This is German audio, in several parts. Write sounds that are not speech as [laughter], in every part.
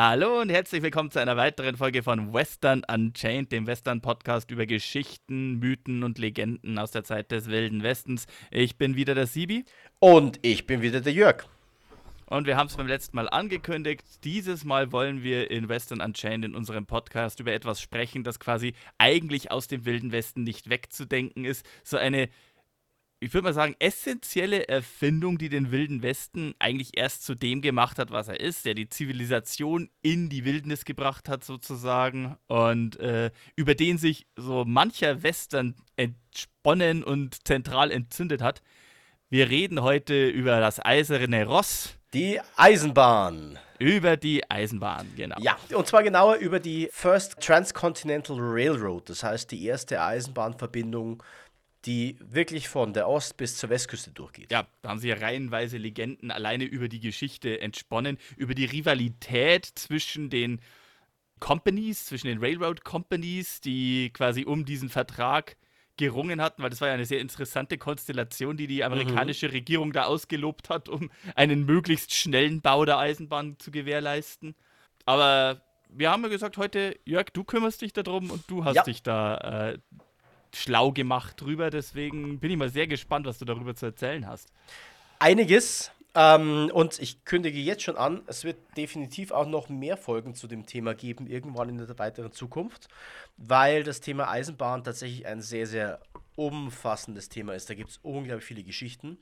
Hallo und herzlich willkommen zu einer weiteren Folge von Western Unchained, dem Western-Podcast über Geschichten, Mythen und Legenden aus der Zeit des Wilden Westens. Ich bin wieder der Sibi. Und ich bin wieder der Jörg. Und wir haben es beim letzten Mal angekündigt. Dieses Mal wollen wir in Western Unchained in unserem Podcast über etwas sprechen, das quasi eigentlich aus dem Wilden Westen nicht wegzudenken ist. So eine ich würde mal sagen, essentielle Erfindung, die den Wilden Westen eigentlich erst zu dem gemacht hat, was er ist, der die Zivilisation in die Wildnis gebracht hat, sozusagen, und äh, über den sich so mancher Western entsponnen und zentral entzündet hat. Wir reden heute über das eiserne Ross. Die Eisenbahn. Über die Eisenbahn, genau. Ja, und zwar genauer über die First Transcontinental Railroad, das heißt die erste Eisenbahnverbindung die wirklich von der Ost- bis zur Westküste durchgeht. Ja, da haben sie ja reihenweise Legenden alleine über die Geschichte entsponnen, über die Rivalität zwischen den Companies, zwischen den Railroad Companies, die quasi um diesen Vertrag gerungen hatten, weil das war ja eine sehr interessante Konstellation, die die amerikanische mhm. Regierung da ausgelobt hat, um einen möglichst schnellen Bau der Eisenbahn zu gewährleisten. Aber wir haben ja gesagt heute, Jörg, du kümmerst dich darum und du hast ja. dich da äh, schlau gemacht drüber. Deswegen bin ich mal sehr gespannt, was du darüber zu erzählen hast. Einiges. Ähm, und ich kündige jetzt schon an, es wird definitiv auch noch mehr Folgen zu dem Thema geben, irgendwann in der weiteren Zukunft, weil das Thema Eisenbahn tatsächlich ein sehr, sehr umfassendes Thema ist. Da gibt es unglaublich viele Geschichten.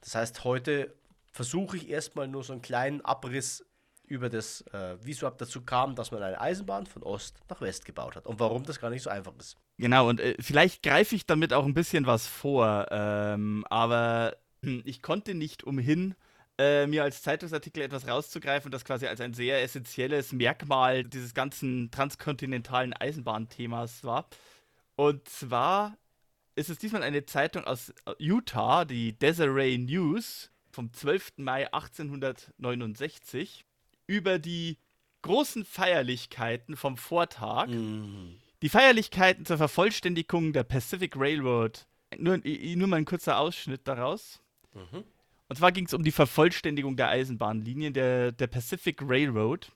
Das heißt, heute versuche ich erstmal nur so einen kleinen Abriss über das, äh, wie es überhaupt dazu kam, dass man eine Eisenbahn von Ost nach West gebaut hat und warum das gar nicht so einfach ist. Genau, und äh, vielleicht greife ich damit auch ein bisschen was vor, ähm, aber [clears throat] ich konnte nicht umhin, äh, mir als Zeitungsartikel etwas rauszugreifen, das quasi als ein sehr essentielles Merkmal dieses ganzen transkontinentalen Eisenbahnthemas war. Und zwar ist es diesmal eine Zeitung aus Utah, die Desiree News vom 12. Mai 1869 über die großen Feierlichkeiten vom Vortag. Mhm. Die Feierlichkeiten zur Vervollständigung der Pacific Railroad. Nur, nur mal ein kurzer Ausschnitt daraus. Mhm. Und zwar ging es um die Vervollständigung der Eisenbahnlinien der, der Pacific Railroad.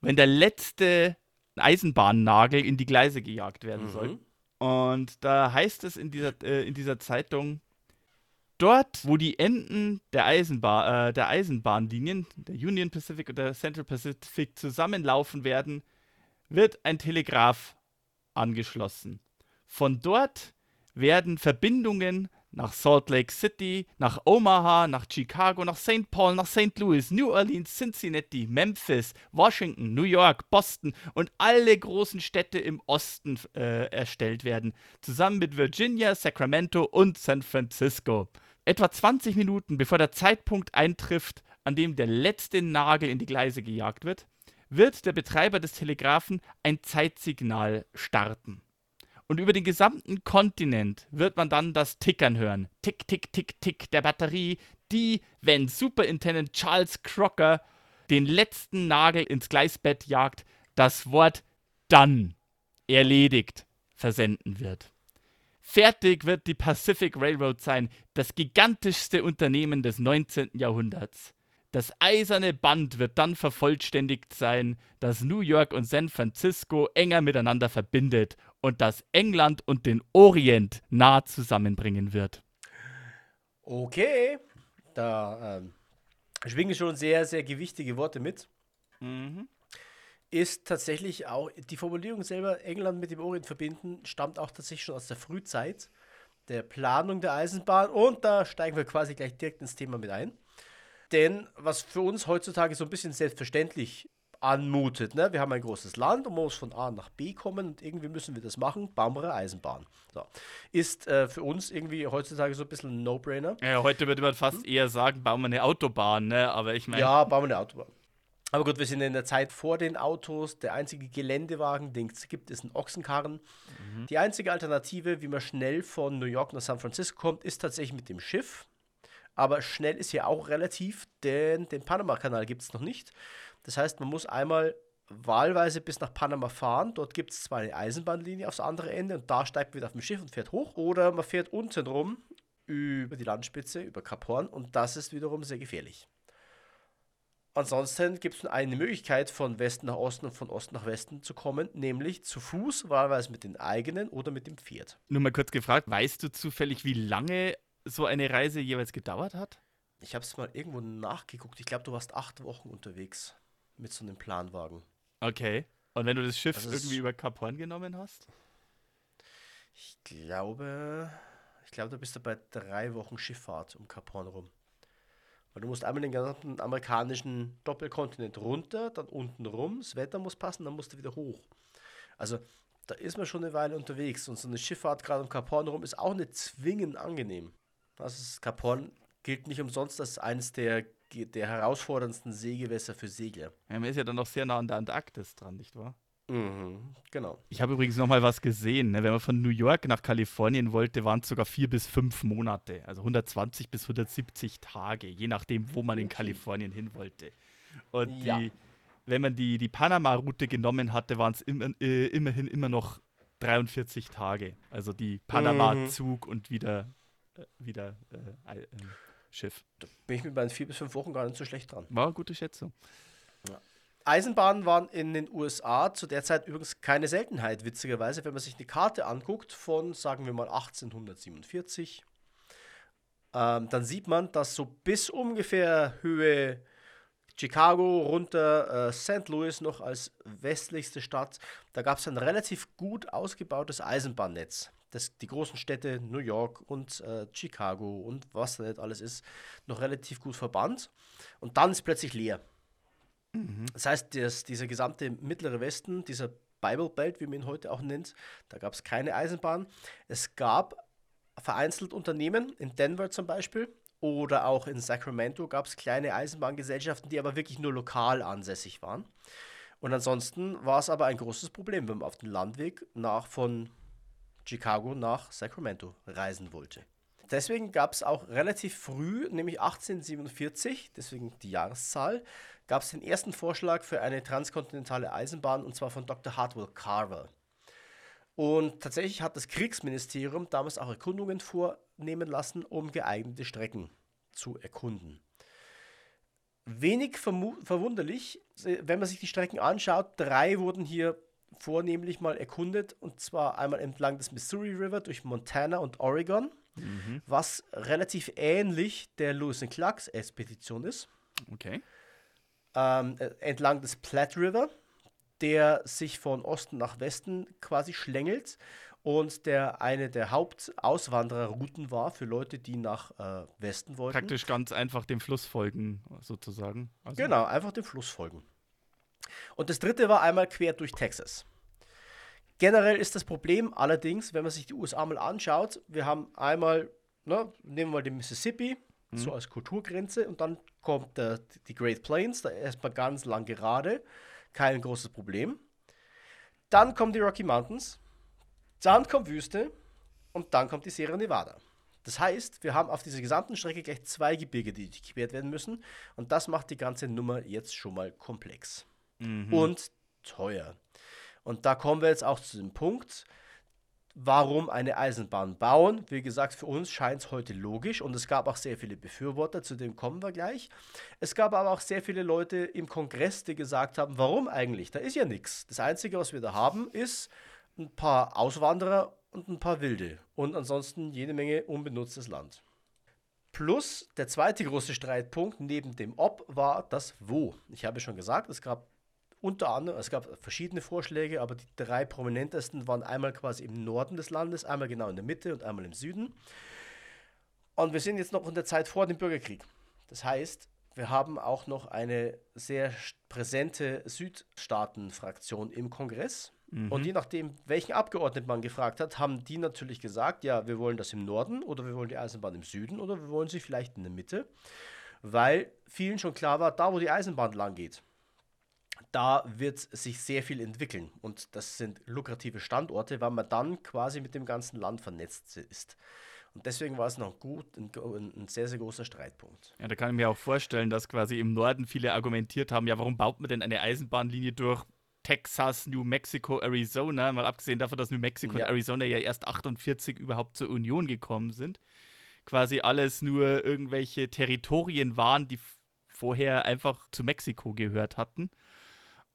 Wenn der letzte Eisenbahnnagel in die Gleise gejagt werden mhm. soll. Und da heißt es in dieser, äh, in dieser Zeitung, dort, wo die Enden der, Eisenbahn, äh, der Eisenbahnlinien, der Union Pacific und der Central Pacific zusammenlaufen werden, wird ein Telegraph angeschlossen. Von dort werden Verbindungen nach Salt Lake City, nach Omaha, nach Chicago, nach St. Paul, nach St. Louis, New Orleans, Cincinnati, Memphis, Washington, New York, Boston und alle großen Städte im Osten äh, erstellt werden, zusammen mit Virginia, Sacramento und San Francisco. Etwa 20 Minuten bevor der Zeitpunkt eintrifft, an dem der letzte Nagel in die Gleise gejagt wird, wird der Betreiber des Telegraphen ein Zeitsignal starten. Und über den gesamten Kontinent wird man dann das Tickern hören. Tick, tick, tick, tick der Batterie, die, wenn Superintendent Charles Crocker den letzten Nagel ins Gleisbett jagt, das Wort dann erledigt versenden wird. Fertig wird die Pacific Railroad sein, das gigantischste Unternehmen des 19. Jahrhunderts. Das eiserne Band wird dann vervollständigt sein, das New York und San Francisco enger miteinander verbindet und das England und den Orient nah zusammenbringen wird. Okay, da ähm, schwingen schon sehr, sehr gewichtige Worte mit. Mhm ist tatsächlich auch, die Formulierung selber, England mit dem Orient verbinden, stammt auch tatsächlich schon aus der Frühzeit der Planung der Eisenbahn und da steigen wir quasi gleich direkt ins Thema mit ein. Denn was für uns heutzutage so ein bisschen selbstverständlich anmutet, ne? wir haben ein großes Land und man muss von A nach B kommen und irgendwie müssen wir das machen, bauen wir eine Eisenbahn. So. Ist äh, für uns irgendwie heutzutage so ein bisschen ein No-Brainer. Ja, heute würde man fast hm? eher sagen, bauen wir eine Autobahn, ne? aber ich meine... Ja, bauen wir eine Autobahn. Aber gut, wir sind in der Zeit vor den Autos. Der einzige Geländewagen, den es gibt, ist ein Ochsenkarren. Mhm. Die einzige Alternative, wie man schnell von New York nach San Francisco kommt, ist tatsächlich mit dem Schiff. Aber schnell ist hier auch relativ, denn den Panama-Kanal gibt es noch nicht. Das heißt, man muss einmal wahlweise bis nach Panama fahren. Dort gibt es zwar eine Eisenbahnlinie aufs andere Ende und da steigt man wieder auf dem Schiff und fährt hoch. Oder man fährt unten rum über die Landspitze, über Kap Horn und das ist wiederum sehr gefährlich. Ansonsten gibt es nur eine Möglichkeit, von Westen nach Osten und von Osten nach Westen zu kommen, nämlich zu Fuß, wahlweise mit den eigenen oder mit dem Pferd. Nur mal kurz gefragt, weißt du zufällig, wie lange so eine Reise jeweils gedauert hat? Ich habe es mal irgendwo nachgeguckt. Ich glaube, du warst acht Wochen unterwegs mit so einem Planwagen. Okay. Und wenn du das Schiff also irgendwie über Kap Horn genommen hast? Ich glaube, ich glaube, da bist du bei drei Wochen Schifffahrt um Kap Horn rum. Weil du musst einmal den gesamten amerikanischen Doppelkontinent runter, dann unten rum, das Wetter muss passen, dann musst du wieder hoch. Also da ist man schon eine Weile unterwegs und so eine Schifffahrt gerade um Kap Horn rum ist auch nicht zwingend angenehm. Das ist, Kap Horn gilt nicht umsonst als eines der, der herausforderndsten Seegewässer für Segler. Ja, man ist ja dann noch sehr nah an der Antarktis dran, nicht wahr? Mhm, genau. Ich habe übrigens noch mal was gesehen. Ne? Wenn man von New York nach Kalifornien wollte, waren es sogar vier bis fünf Monate. Also 120 bis 170 Tage, je nachdem, wo man in Kalifornien hin wollte. Und ja. die, wenn man die, die Panama-Route genommen hatte, waren es im, äh, immerhin immer noch 43 Tage. Also die Panama-Zug mhm. und wieder, wieder äh, äh, Schiff. Da bin ich mit meinen vier bis fünf Wochen gar nicht so schlecht dran. War eine gute Schätzung. Ja. Eisenbahnen waren in den USA zu der Zeit übrigens keine Seltenheit, witzigerweise, wenn man sich eine Karte anguckt von, sagen wir mal, 1847. Ähm, dann sieht man, dass so bis ungefähr Höhe Chicago runter äh, St. Louis noch als westlichste Stadt, da gab es ein relativ gut ausgebautes Eisenbahnnetz. Das, die großen Städte New York und äh, Chicago und was da nicht alles ist, noch relativ gut verbannt. Und dann ist plötzlich leer. Mhm. Das heißt, das, dieser gesamte mittlere Westen, dieser Bible Belt, wie man ihn heute auch nennt, da gab es keine Eisenbahn. Es gab vereinzelt Unternehmen, in Denver zum Beispiel, oder auch in Sacramento gab es kleine Eisenbahngesellschaften, die aber wirklich nur lokal ansässig waren. Und ansonsten war es aber ein großes Problem, wenn man auf den Landweg nach von Chicago nach Sacramento reisen wollte. Deswegen gab es auch relativ früh, nämlich 1847, deswegen die Jahreszahl, gab es den ersten Vorschlag für eine transkontinentale Eisenbahn und zwar von Dr. Hartwell Carver. Und tatsächlich hat das Kriegsministerium damals auch Erkundungen vornehmen lassen, um geeignete Strecken zu erkunden. Wenig verwunderlich, wenn man sich die Strecken anschaut, drei wurden hier vornehmlich mal erkundet und zwar einmal entlang des Missouri River durch Montana und Oregon, mhm. was relativ ähnlich der Lewis and Clarks Expedition ist. Okay ähm, äh, entlang des Platte River, der sich von Osten nach Westen quasi schlängelt und der eine der Hauptauswandererrouten war für Leute, die nach äh, Westen wollten. Praktisch ganz einfach dem Fluss folgen, sozusagen. Also genau, einfach dem Fluss folgen. Und das dritte war einmal quer durch Texas. Generell ist das Problem allerdings, wenn man sich die USA mal anschaut, wir haben einmal, ne, nehmen wir mal den Mississippi, mhm. so als Kulturgrenze. Und dann kommt äh, die Great Plains, da erstmal ganz lang gerade, kein großes Problem. Dann kommen die Rocky Mountains, dann kommt Wüste und dann kommt die Sierra Nevada. Das heißt, wir haben auf dieser gesamten Strecke gleich zwei Gebirge, die quert werden müssen. Und das macht die ganze Nummer jetzt schon mal komplex. Mhm. Und teuer. Und da kommen wir jetzt auch zu dem Punkt, warum eine Eisenbahn bauen. Wie gesagt, für uns scheint es heute logisch und es gab auch sehr viele Befürworter, zu dem kommen wir gleich. Es gab aber auch sehr viele Leute im Kongress, die gesagt haben, warum eigentlich? Da ist ja nichts. Das Einzige, was wir da haben, ist ein paar Auswanderer und ein paar Wilde und ansonsten jede Menge unbenutztes Land. Plus der zweite große Streitpunkt neben dem Ob war das Wo. Ich habe schon gesagt, es gab unter anderem, es gab verschiedene Vorschläge, aber die drei prominentesten waren einmal quasi im Norden des Landes, einmal genau in der Mitte und einmal im Süden. Und wir sind jetzt noch in der Zeit vor dem Bürgerkrieg. Das heißt, wir haben auch noch eine sehr präsente Südstaatenfraktion im Kongress. Mhm. Und je nachdem, welchen Abgeordneten man gefragt hat, haben die natürlich gesagt, ja, wir wollen das im Norden oder wir wollen die Eisenbahn im Süden oder wir wollen sie vielleicht in der Mitte. Weil vielen schon klar war, da wo die Eisenbahn lang geht, da wird sich sehr viel entwickeln. Und das sind lukrative Standorte, weil man dann quasi mit dem ganzen Land vernetzt ist. Und deswegen war es noch gut, ein, ein, sehr, sehr großer Streitpunkt. Ja, da kann ich mir auch vorstellen, dass quasi im Norden viele argumentiert haben, ja, warum baut man denn eine Eisenbahnlinie durch Texas, New Mexico, Arizona, mal abgesehen davon, dass New Mexico ja. und Arizona ja erst 48 überhaupt zur Union gekommen sind. Quasi alles nur irgendwelche Territorien waren, die vorher einfach zu Mexiko gehört hatten.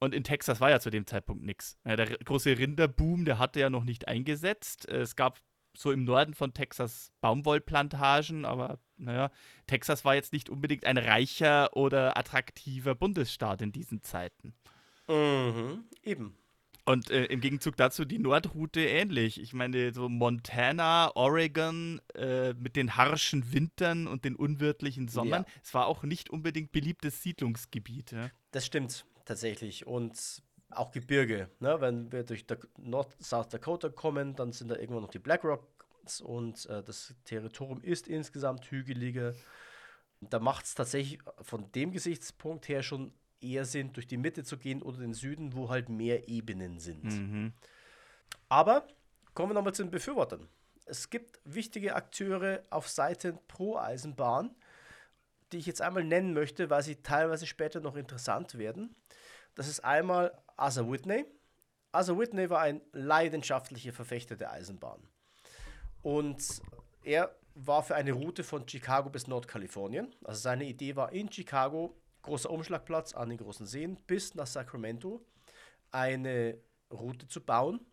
Und in Texas war ja zu dem Zeitpunkt nichts. Ja, der große Rinderboom, der hatte ja noch nicht eingesetzt. Es gab so im Norden von Texas Baumwollplantagen, aber naja, Texas war jetzt nicht unbedingt ein reicher oder attraktiver Bundesstaat in diesen Zeiten. Mhm, eben. Und äh, im Gegenzug dazu die Nordroute ähnlich. Ich meine, so Montana, Oregon äh, mit den harschen Wintern und den unwirtlichen Sommern, ja. es war auch nicht unbedingt beliebtes Siedlungsgebiet. Ja? Das stimmt tatsächlich. Und auch Gebirge. Ne? Wenn wir durch North South Dakota kommen, dann sind da irgendwo noch die Black Rocks und äh, das Territorium ist insgesamt hügeliger. Da macht es tatsächlich von dem Gesichtspunkt her schon eher Sinn, durch die Mitte zu gehen oder den Süden, wo halt mehr Ebenen sind. Mhm. Aber kommen wir nochmal zu den Befürwortern. Es gibt wichtige Akteure auf Seiten pro Eisenbahn, die ich jetzt einmal nennen möchte, weil sie teilweise später noch interessant werden. Das ist einmal Asa Whitney. Asa Whitney war ein leidenschaftlicher Verfechter der Eisenbahn. Und er war für eine Route von Chicago bis Nordkalifornien. Also seine Idee war in Chicago, großer Umschlagplatz an den großen Seen, bis nach Sacramento eine Route zu bauen.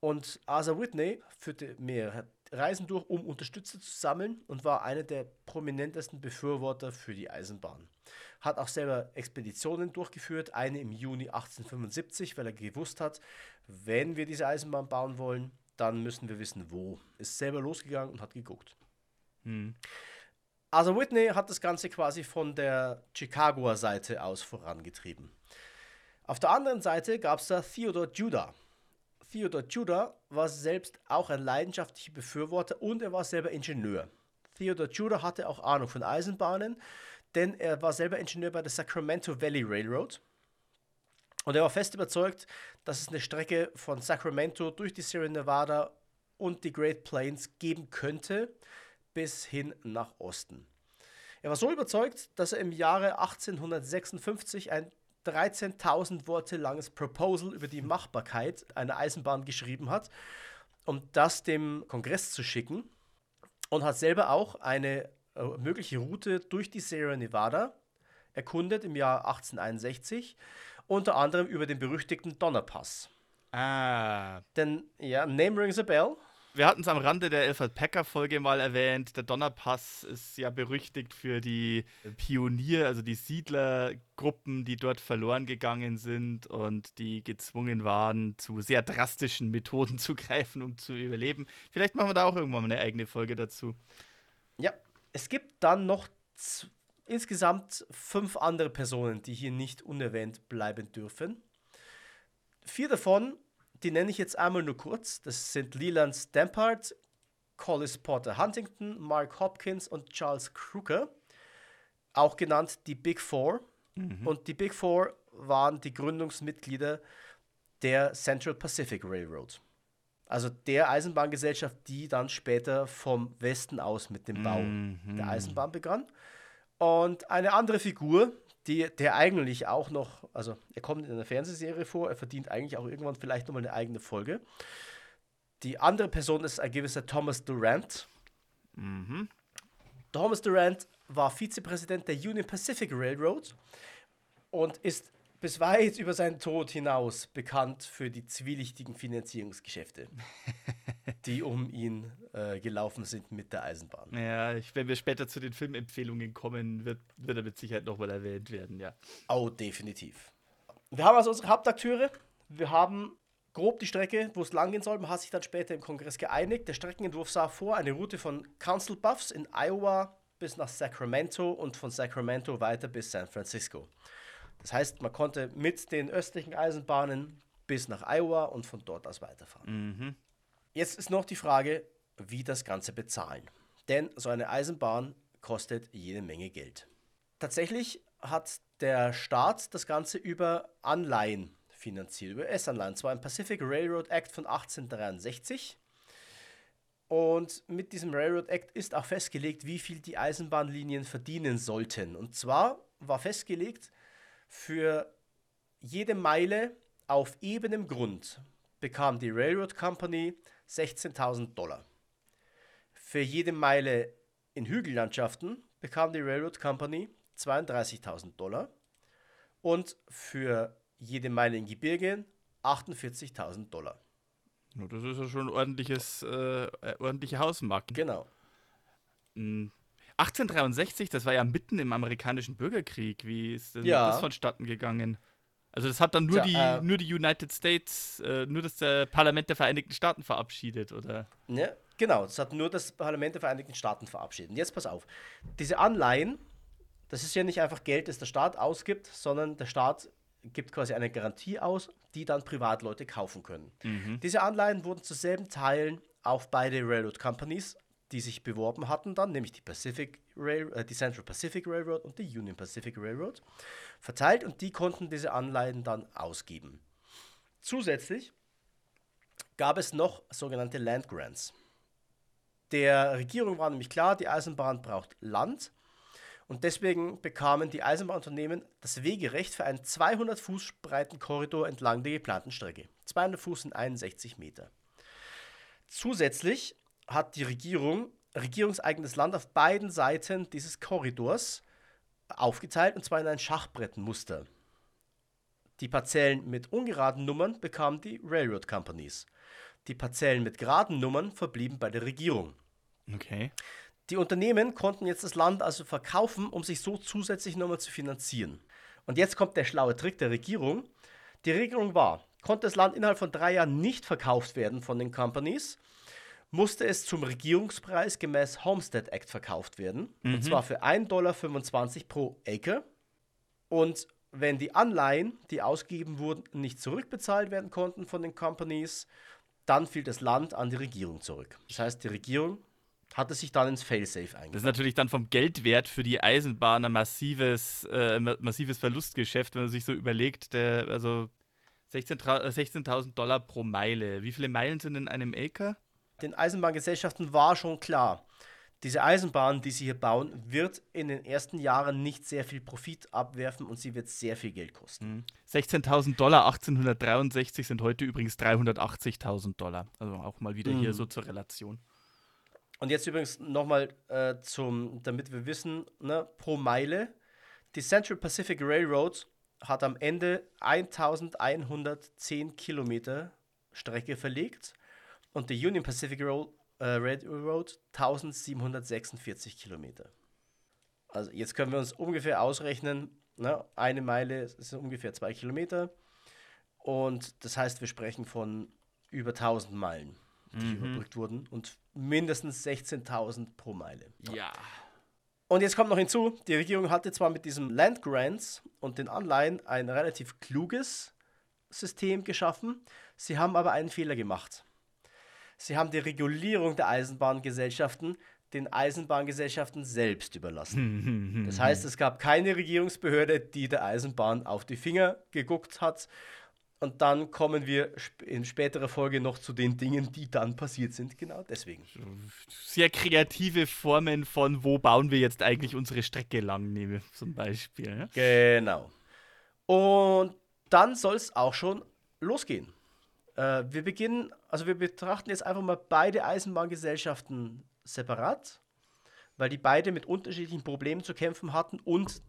Und Asa Whitney führte mehrere Reisen durch, um Unterstützer zu sammeln und war einer der prominentesten Befürworter für die Eisenbahn hat auch selber Expeditionen durchgeführt, eine im Juni 1875, weil er gewusst hat, wenn wir diese Eisenbahn bauen wollen, dann müssen wir wissen, wo. Ist selber losgegangen und hat geguckt. Hm. Also Whitney hat das Ganze quasi von der Chicagoer Seite aus vorangetrieben. Auf der anderen Seite gab es da Theodore Judah. Theodore Judah war selbst auch ein leidenschaftlicher Befürworter und er war selber Ingenieur. Theodore Judah hatte auch Ahnung von Eisenbahnen denn er war selber Ingenieur bei der Sacramento Valley Railroad. Und er war fest überzeugt, dass es eine Strecke von Sacramento durch die Sierra Nevada und die Great Plains geben könnte, bis hin nach Osten. Er war so überzeugt, dass er im Jahre 1856 ein 13.000 Worte langes Proposal über die Machbarkeit einer Eisenbahn geschrieben hat, um das dem Kongress zu schicken und hat selber auch eine äh, mögliche Route durch die Sierra Nevada erkundet im Jahr 1861, unter anderem über den berüchtigten Donnerpass. Ah. Denn, ja, Name rings a bell. Wir hatten es am Rande der Alfred Packer-Folge mal erwähnt. Der Donnerpass ist ja berüchtigt für die Pionier, also die Siedlergruppen, die dort verloren gegangen sind und die gezwungen waren, zu sehr drastischen Methoden [laughs] zu greifen, um zu überleben. Vielleicht machen wir da auch irgendwann mal eine eigene Folge dazu. Es gibt dann noch insgesamt fünf andere Personen, die hier nicht unerwähnt bleiben dürfen. Vier davon, die nenne ich jetzt einmal nur kurz. Das sind Leland Stampard, Collis Porter Huntington, Mark Hopkins und Charles Crooker, auch genannt die Big Four. Mhm. Und die Big Four waren die Gründungsmitglieder der Central Pacific Railroad. Also der Eisenbahngesellschaft, die dann später vom Westen aus mit dem Bau mhm. der Eisenbahn begann. Und eine andere Figur, die, der eigentlich auch noch, also er kommt in einer Fernsehserie vor, er verdient eigentlich auch irgendwann vielleicht nochmal eine eigene Folge. Die andere Person ist ein gewisser Thomas Durant. Mhm. Thomas Durant war Vizepräsident der Union Pacific Railroad und ist bis weit über seinen Tod hinaus bekannt für die zwielichtigen Finanzierungsgeschäfte, [laughs] die um ihn äh, gelaufen sind mit der Eisenbahn. Ja, ich, wenn wir später zu den Filmempfehlungen kommen, wird, wird er mit Sicherheit nochmal erwähnt werden, ja. Oh, definitiv. Wir haben also unsere Hauptakteure. Wir haben grob die Strecke, wo es langgehen soll. Man hat sich dann später im Kongress geeinigt. Der Streckenentwurf sah vor eine Route von Council Buffs in Iowa bis nach Sacramento und von Sacramento weiter bis San Francisco. Das heißt, man konnte mit den östlichen Eisenbahnen bis nach Iowa und von dort aus weiterfahren. Mhm. Jetzt ist noch die Frage, wie das Ganze bezahlen. Denn so eine Eisenbahn kostet jede Menge Geld. Tatsächlich hat der Staat das Ganze über Anleihen finanziert, über S-Anleihen. Zwar im Pacific Railroad Act von 1863. Und mit diesem Railroad Act ist auch festgelegt, wie viel die Eisenbahnlinien verdienen sollten. Und zwar war festgelegt, für jede Meile auf ebenem Grund bekam die Railroad Company 16.000 Dollar. Für jede Meile in Hügellandschaften bekam die Railroad Company 32.000 Dollar und für jede Meile in Gebirgen 48.000 Dollar. Das ist ja schon ein ordentliches, äh, äh ordentliche Hausmarken. Genau. 1863, hm. das war ja mitten im amerikanischen Bürgerkrieg. Wie ist denn ja. das vonstatten gegangen? Also das hat dann nur, Tja, die, äh, nur die United States, äh, nur das äh, Parlament der Vereinigten Staaten verabschiedet, oder? Ja, genau, das hat nur das Parlament der Vereinigten Staaten verabschiedet. Und jetzt pass auf, diese Anleihen, das ist ja nicht einfach Geld, das der Staat ausgibt, sondern der Staat gibt quasi eine Garantie aus, die dann Privatleute kaufen können. Mhm. Diese Anleihen wurden zu selben Teilen auf beide Railroad Companies, die sich beworben hatten, dann nämlich die Pacific Rail, äh, die Central Pacific Railroad und die Union Pacific Railroad, verteilt und die konnten diese Anleihen dann ausgeben. Zusätzlich gab es noch sogenannte Land Grants. Der Regierung war nämlich klar, die Eisenbahn braucht Land und deswegen bekamen die Eisenbahnunternehmen das Wegerecht für einen 200 Fuß breiten Korridor entlang der geplanten Strecke. 200 Fuß sind 61 Meter. Zusätzlich hat die Regierung regierungseigenes Land auf beiden Seiten dieses Korridors aufgeteilt und zwar in ein Schachbrettmuster. Die Parzellen mit ungeraden Nummern bekamen die Railroad Companies. Die Parzellen mit geraden Nummern verblieben bei der Regierung. Okay. Die Unternehmen konnten jetzt das Land also verkaufen, um sich so zusätzlich nochmal zu finanzieren. Und jetzt kommt der schlaue Trick der Regierung. Die Regelung war, konnte das Land innerhalb von drei Jahren nicht verkauft werden von den Companies, musste es zum Regierungspreis gemäß Homestead Act verkauft werden. Mhm. Und zwar für 1,25 Dollar pro Acre. Und wenn die Anleihen, die ausgegeben wurden, nicht zurückbezahlt werden konnten von den Companies, dann fiel das Land an die Regierung zurück. Das heißt, die Regierung hat es sich dann ins Failsafe eingebaut. Das ist natürlich dann vom Geldwert für die Eisenbahn ein massives, äh, massives Verlustgeschäft, wenn man sich so überlegt, der, also 16.000 16 äh, Dollar pro Meile. Wie viele Meilen sind in einem Acre? Den Eisenbahngesellschaften war schon klar, diese Eisenbahn, die sie hier bauen, wird in den ersten Jahren nicht sehr viel Profit abwerfen und sie wird sehr viel Geld kosten. 16.000 mhm. Dollar 1863 sind heute übrigens 380.000 Dollar. Also auch mal wieder mhm. hier so zur Relation. Und jetzt übrigens nochmal äh, zum, damit wir wissen, ne, pro Meile. Die Central Pacific Railroad hat am Ende 1110 Kilometer Strecke verlegt und die Union Pacific Road, äh, Railroad 1746 Kilometer. Also jetzt können wir uns ungefähr ausrechnen, ne, eine Meile sind ungefähr zwei Kilometer und das heißt, wir sprechen von über 1000 Meilen die mhm. überbrückt wurden und mindestens 16.000 pro Meile. Ja. Und jetzt kommt noch hinzu, die Regierung hatte zwar mit diesem Land Grants und den Anleihen ein relativ kluges System geschaffen, sie haben aber einen Fehler gemacht. Sie haben die Regulierung der Eisenbahngesellschaften den Eisenbahngesellschaften selbst überlassen. [laughs] Das heißt, es gab keine Regierungsbehörde, die der Eisenbahn auf die Finger geguckt hat und dann kommen wir in späterer Folge noch zu den Dingen, die dann passiert sind. Genau deswegen. Sehr kreative Formen von, wo bauen wir jetzt eigentlich unsere Strecke lang, nehme zum Beispiel. Genau. Und dann soll es auch schon losgehen. Äh, wir beginnen, also wir betrachten jetzt einfach mal beide Eisenbahngesellschaften separat, weil die beide mit unterschiedlichen Problemen zu kämpfen hatten und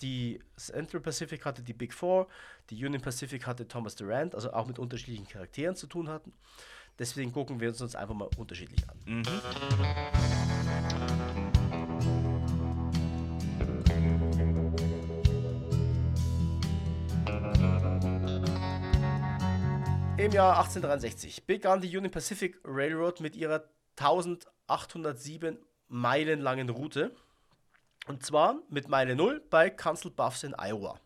die Central Pacific hatte die Big Four, die Union Pacific hatte Thomas Durant, also auch mit unterschiedlichen Charakteren zu tun hatten. Deswegen gucken wir uns uns einfach mal unterschiedlich an. Mhm. Im Jahr 1863 begann die Union Pacific Railroad mit ihrer 1807 Meilen langen Route und zwar mit Meile 0 bei Council Bluffs in Iowa.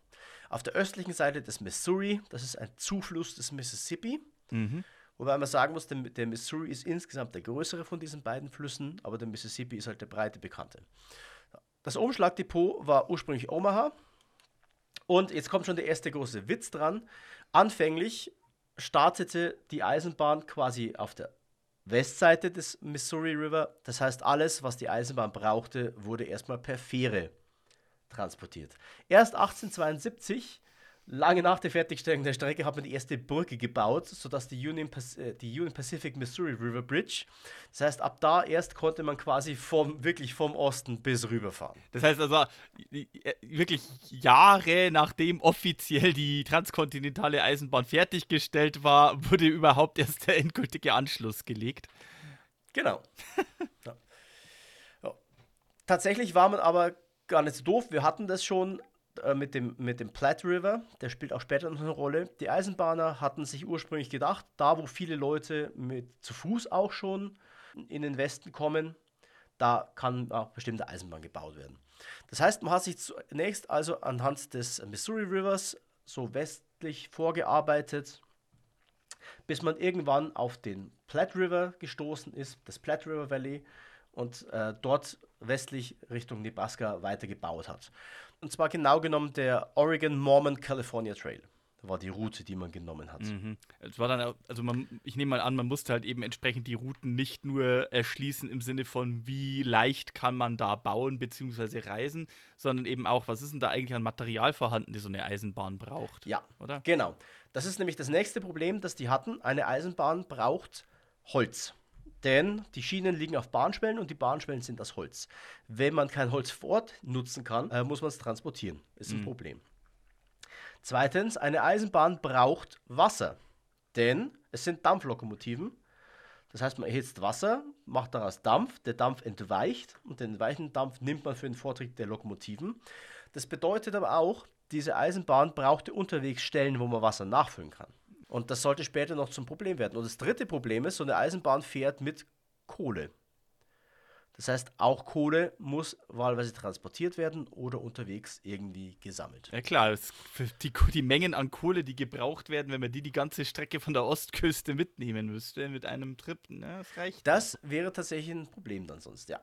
Auf der östlichen Seite des Missouri, das ist ein Zufluss des Mississippi. Mhm. Wobei man sagen muss, der, der, Missouri ist insgesamt der größere von diesen beiden Flüssen, aber der Mississippi ist halt der breite bekannte. Das Umschlagdepot war ursprünglich Omaha Und jetzt kommt schon der erste große Witz dran. Anfänglich startete die Eisenbahn quasi auf der Westseite des Missouri River. Das heißt, alles, was die Eisenbahn brauchte, wurde erstmal per Fähre transportiert. Erst 1872 Lange nach der Fertigstellung der Strecke hat man die erste Brücke gebaut, sodass die Union, äh, die Union Pacific Missouri River Bridge, das heißt, ab da erst konnte man quasi vom, wirklich vom Osten bis rüberfahren. Das heißt also, wirklich Jahre nachdem offiziell die transkontinentale Eisenbahn fertiggestellt war, wurde überhaupt erst der endgültige Anschluss gelegt. Genau. [laughs] ja. Ja. Tatsächlich war man aber gar nicht so doof. Wir hatten das schon äh, mit, dem, mit dem Platte River, der spielt auch später noch eine Rolle. Die Eisenbahner hatten sich ursprünglich gedacht, da wo viele Leute mit zu Fuß auch schon in den Westen kommen, da kann auch bestimmte Eisenbahn gebaut werden. Das heißt, man hat sich zunächst also anhand des Missouri Rivers so westlich vorgearbeitet, bis man irgendwann auf den Platte River gestoßen ist, das Platte River Valley, und äh, dort westlich Richtung Nebraska weitergebaut hat. Und zwar genau genommen der Oregon Mormon California Trail war die Route, die man genommen hat. Mhm. Es war dann, also man, ich nehme mal an, man musste halt eben entsprechend die Routen nicht nur erschließen im Sinne von, wie leicht kann man da bauen bzw. reisen, sondern eben auch, was ist denn da eigentlich an Material vorhanden, die so eine Eisenbahn braucht? Ja, oder? Genau. Das ist nämlich das nächste Problem, das die hatten. Eine Eisenbahn braucht Holz. Denn die Schienen liegen auf Bahnschwellen und die Bahnschwellen sind das Holz. Wenn man kein Holz fort nutzen kann, äh, muss man es transportieren. Ist ein mhm. Problem. Zweitens, eine Eisenbahn braucht Wasser. Denn es sind Dampflokomotiven. Das heißt, man erhitzt Wasser, macht daraus Dampf, der Dampf entweicht und den weichen Dampf nimmt man für den Vortrieb der Lokomotiven. Das bedeutet aber auch, diese Eisenbahn brauchte unterwegs Stellen, wo man Wasser nachfüllen kann. Und das sollte später noch zum Problem werden. Und das dritte Problem ist, so eine Eisenbahn fährt mit Kohle. Das heißt, auch Kohle muss wahlweise transportiert werden oder unterwegs irgendwie gesammelt. Ja klar, die, die, Mengen an Kohle, die gebraucht werden, wenn man die die ganze Strecke von der Ostküste mitnehmen müsste mit einem Trip, ne, das reicht. Das wäre tatsächlich ein Problem dann sonst, ja.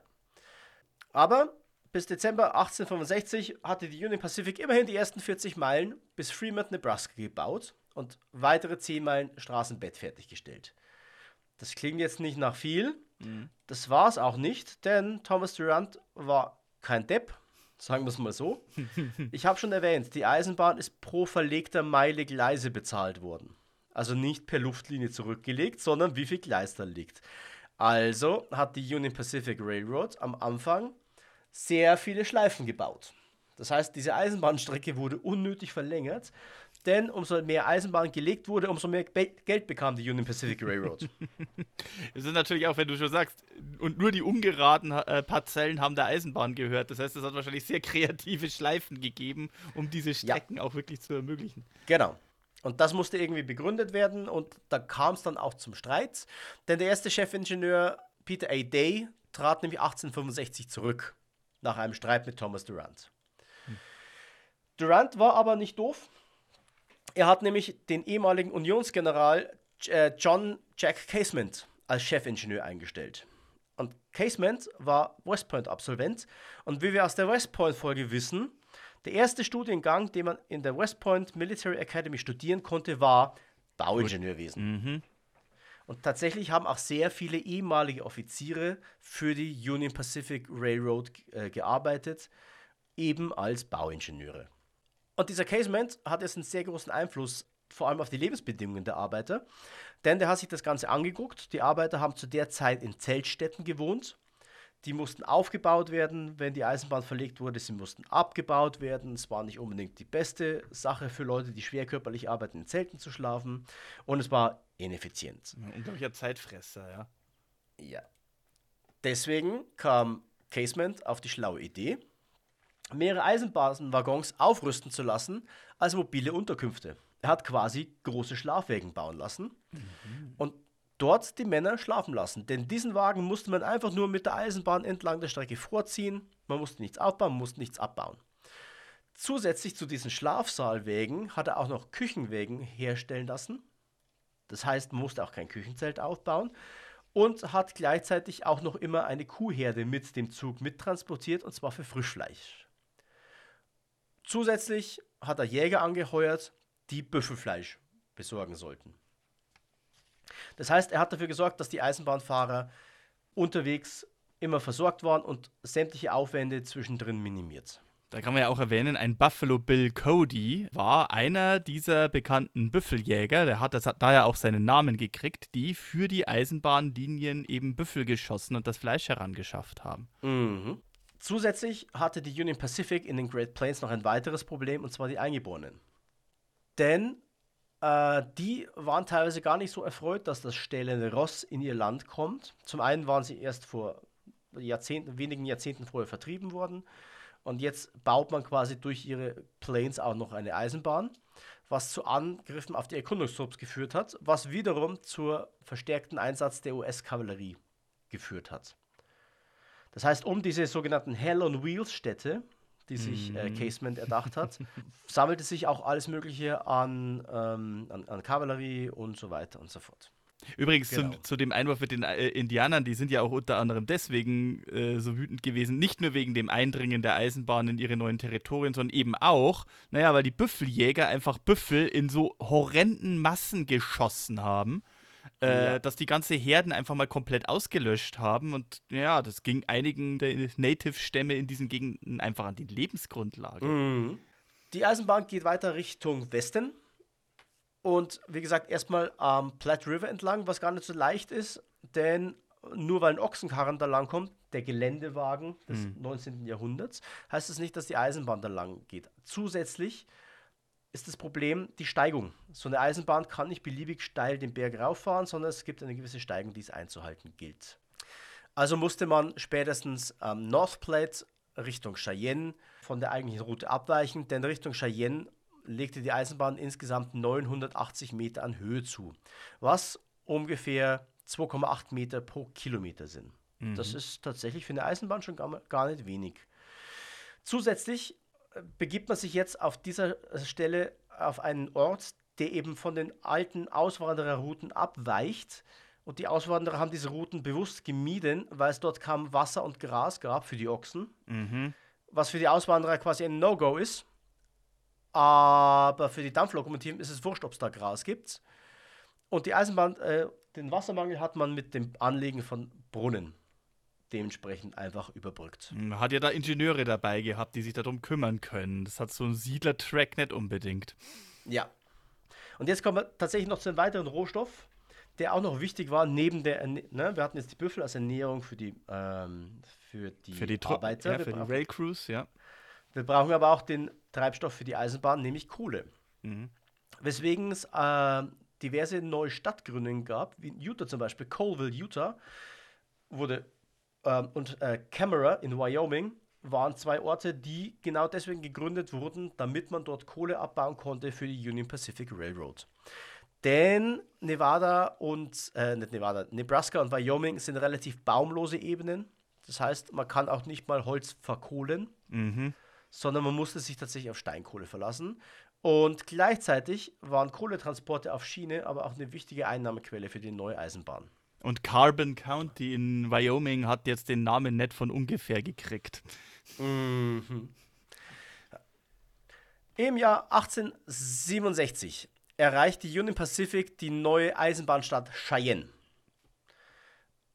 Aber bis Dezember 1865 hatte die Union Pacific immerhin die ersten 40 Meilen bis Fremont, Nebraska gebaut und weitere 10 Meilen Straßenbett fertiggestellt. Das klingt jetzt nicht nach viel, mhm. das war es auch nicht, denn Thomas Durant war kein Depp, sagen wir es mal so. [laughs] ich habe schon erwähnt, die Eisenbahn ist pro verlegter Meile Gleise bezahlt worden. Also nicht per Luftlinie zurückgelegt, sondern wie viel Gleis da liegt. Also hat die Union Pacific Railroad am Anfang sehr viele Schleifen gebaut. Das heißt, diese Eisenbahnstrecke wurde unnötig verlängert denn umso mehr Eisenbahn gelegt wurde, umso mehr Geld bekam die Union Pacific Railroad. [laughs] Es ist natürlich auch, wenn du schon sagst, und nur die ungeraden äh, Parzellen haben der Eisenbahn gehört. Das heißt, es hat wahrscheinlich sehr kreative Schleifen gegeben, um diese Strecken ja. auch wirklich zu ermöglichen. Genau. Und das musste irgendwie begründet werden und da kam es dann auch zum Streit. Denn der erste Chefingenieur Peter A. Day trat nämlich 1865 zurück nach einem Streit mit Thomas Durant. Hm. Durant war aber nicht doof er hat nämlich den ehemaligen Unionsgeneral äh, John Jack Casement als Chefingenieur eingestellt. Und Casement war West Point-Absolvent. Und wie wir aus der West Point-Folge wissen, der erste Studiengang, den man in der West Point Military Academy studieren konnte, war Bauingenieurwesen. Mhm. Und tatsächlich haben auch sehr viele ehemalige Offiziere für die Union Pacific Railroad äh, gearbeitet, eben als Bauingenieure. Und dieser Casement hat jetzt einen sehr großen Einfluss vor allem auf die Lebensbedingungen der Arbeiter, denn der hat sich das Ganze angeguckt. Die Arbeiter haben zu der Zeit in Zeltstätten gewohnt. Die mussten aufgebaut werden, wenn die Eisenbahn verlegt wurde. Sie mussten abgebaut werden. Es war nicht unbedingt die beste Sache für Leute, die schwerkörperlich arbeiten, in Zelten zu schlafen. Und es war ineffizient. Ja, unglaublicher Zeitfresser, ja. Ja. Deswegen kam Casement auf die schlaue Idee, mehrere Eisenbahnwaggons aufrüsten zu lassen als mobile Unterkünfte. Er hat quasi große Schlafwägen bauen lassen mhm. und dort die Männer schlafen lassen. Denn diesen Wagen musste man einfach nur mit der Eisenbahn entlang der Strecke vorziehen. Man musste nichts aufbauen, man musste nichts abbauen. Zusätzlich zu diesen Schlafsaalwägen hat er auch noch Küchenwägen herstellen lassen. Das heißt, man musste auch kein Küchenzelt aufbauen und hat gleichzeitig auch noch immer eine Kuhherde mit dem Zug mittransportiert und zwar für Frischfleisch. Zusätzlich hat er Jäger angeheuert, die Büffelfleisch besorgen sollten. Das heißt, er hat dafür gesorgt, dass die Eisenbahnfahrer unterwegs immer versorgt waren und sämtliche Aufwände zwischendrin minimiert. Da kann man ja auch erwähnen, ein Buffalo Bill Cody war einer dieser bekannten Büffeljäger, der hat das da ja auch seinen Namen gekriegt, die für die Eisenbahnlinien eben Büffel geschossen und das Fleisch herangeschafft haben. Mhm. Zusätzlich hatte die Union Pacific in den Great Plains noch ein weiteres Problem, und zwar die Eingeborenen. Denn äh, die waren teilweise gar nicht so erfreut, dass das stählende Ross in ihr Land kommt. Zum einen waren sie erst vor Jahrzehnten, wenigen Jahrzehnten vorher vertrieben worden. Und jetzt baut man quasi durch ihre Plains auch noch eine Eisenbahn, was zu Angriffen auf die Erkundungstrupps geführt hat, was wiederum zur verstärkten Einsatz der US-Kavallerie geführt hat. Das heißt, um diese sogenannten Hell on Wheels Städte, die sich äh, mhm. Casement erdacht hat, [laughs] sammelte sich auch alles Mögliche an, ähm, an, an Kavallerie und so weiter und so fort. Übrigens genau. zu, zu, dem Einwurf mit den äh, Indianern, die sind ja auch unter anderem deswegen äh, so wütend gewesen, nicht nur wegen dem Eindringen der Eisenbahn in ihre neuen Territorien, sondern eben auch, naja, weil die Büffeljäger einfach Büffel in so horrenden Massen geschossen haben. Äh, ja. dass die ganze Herden einfach mal komplett ausgelöscht haben. Und ja, das ging einigen der Native-Stämme in diesen Gegenden einfach an die Lebensgrundlage. Mhm. Die Eisenbahn geht weiter Richtung Westen. Und wie gesagt, erstmal am Platte River entlang, was gar nicht so leicht ist, denn nur weil ein Ochsenkarren da lang kommt, der Geländewagen des mhm. 19. Jahrhunderts, heißt es das nicht, dass die Eisenbahn da lang geht. Zusätzlich ist das Problem die Steigung. So eine Eisenbahn kann nicht beliebig steil den Berg rauffahren, sondern es gibt eine gewisse Steigung, die es einzuhalten gilt. Also musste man spätestens am North Platte Richtung Cheyenne von der eigentlichen Route abweichen, denn Richtung Cheyenne legte die Eisenbahn insgesamt 980 Meter an Höhe zu, was ungefähr 2,8 Meter pro Kilometer sind. Mhm. Das ist tatsächlich für eine Eisenbahn schon gar, nicht wenig. Zusätzlich begibt man sich jetzt auf dieser Stelle auf einen Ort, der eben von den alten Auswandererrouten abweicht. Und die Auswanderer haben diese Routen bewusst gemieden, weil es dort kaum Wasser und Gras gab für die Ochsen. Mhm. Was für die Auswanderer quasi ein No-Go ist. Aber für die Dampflokomotiven ist es wurscht, ob es da Gras gibt. Und die Eisenbahn, äh, den Wassermangel hat man mit dem Anlegen von Brunnen dementsprechend einfach überbrückt. Man hat ja da Ingenieure dabei gehabt, die sich darum kümmern können. Das hat so ein Siedler-Track nicht unbedingt. Ja. Und jetzt kommen wir tatsächlich noch zu einem weiteren Rohstoff, der auch noch wichtig war, neben der, ne, wir hatten jetzt die Büffel als Ernährung für die, ähm, für die, für die Arbeiter. Ja, für die Rail Crews, ja. Wir brauchen aber auch den Treibstoff für die Eisenbahn, nämlich Kohle. Mhm. Weswegen es äh, diverse neue Stadtgründungen gab, wie in Utah zum Beispiel, Colville, Utah, wurde ähm, und äh, Camera in Wyoming waren zwei Orte, die genau deswegen gegründet wurden, damit man dort Kohle abbauen konnte für die Union Pacific Railroad. Denn Nevada und, äh, nicht Nevada, Nebraska und Wyoming sind relativ baumlose Ebenen. Das heißt, man kann auch nicht mal Holz verkohlen. Mhm sondern man musste sich tatsächlich auf Steinkohle verlassen. Und gleichzeitig waren Kohletransporte auf Schiene aber auch eine wichtige Einnahmequelle für die neue Eisenbahn. Und Carbon County in Wyoming hat jetzt den Namen nicht von ungefähr gekriegt. Mhm. Im Jahr 1867 erreicht die Union Pacific die neue Eisenbahnstadt Cheyenne.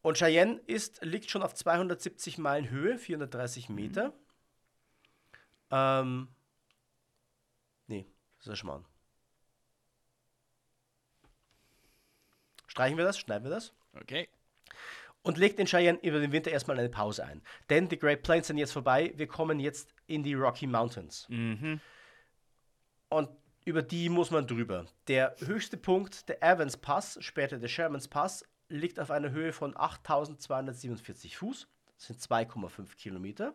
Und Cheyenne ist, liegt schon auf 270 Meilen Höhe, 430 Meter. Mhm. Ähm. Nee, das ist ein Schmarrn. Streichen wir das? Schneiden wir das? Okay. Und legt in Cheyenne über den Winter erstmal eine Pause ein. Denn die Great Plains sind jetzt vorbei. Wir kommen jetzt in die Rocky Mountains. Mhm. Und über die muss man drüber. Der höchste Punkt, der Evans Pass, später der Shermans Pass, liegt auf einer Höhe von 8247 Fuß. Das sind 2,5 Kilometer.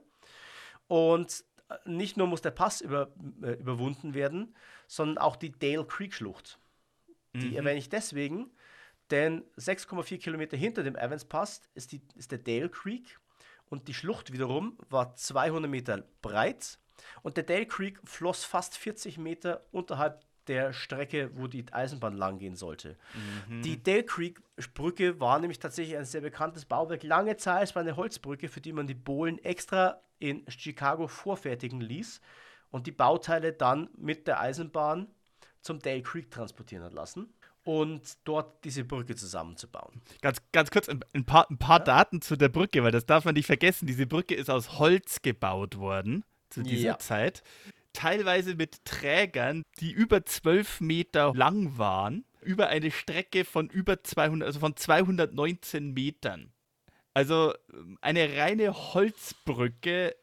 Und nicht nur muss der Pass über, äh, überwunden werden, sondern auch die Dale Creek Schlucht. Die mhm. erwähne ich deswegen, denn 6,4 Kilometer hinter dem Evans Pass ist, die, ist der Dale Creek und die Schlucht wiederum war 200 Meter breit und der Dale Creek floss fast 40 Meter unterhalb der Strecke, wo die Eisenbahn lang gehen sollte. Mhm. Die Dale Creek Brücke war nämlich tatsächlich ein sehr bekanntes Bauwerk. Lange Zeit es war eine Holzbrücke, für die man die Bohlen extra in Chicago vorfertigen ließ. und die Bauteile dann mit der Eisenbahn zum Dale Creek transportieren hat lassen und dort diese Brücke zusammenzubauen. Ganz, ganz kurz ein, ein paar, ein paar ja. Daten zu der Brücke, weil das darf man nicht vergessen. Diese Brücke ist aus Holz gebaut worden zu dieser ja. Zeit. Teilweise mit Trägern, die über 12 Meter lang waren, über eine Strecke von über 200, also von 219 Metern. Also ähm, eine reine Holzbrücke,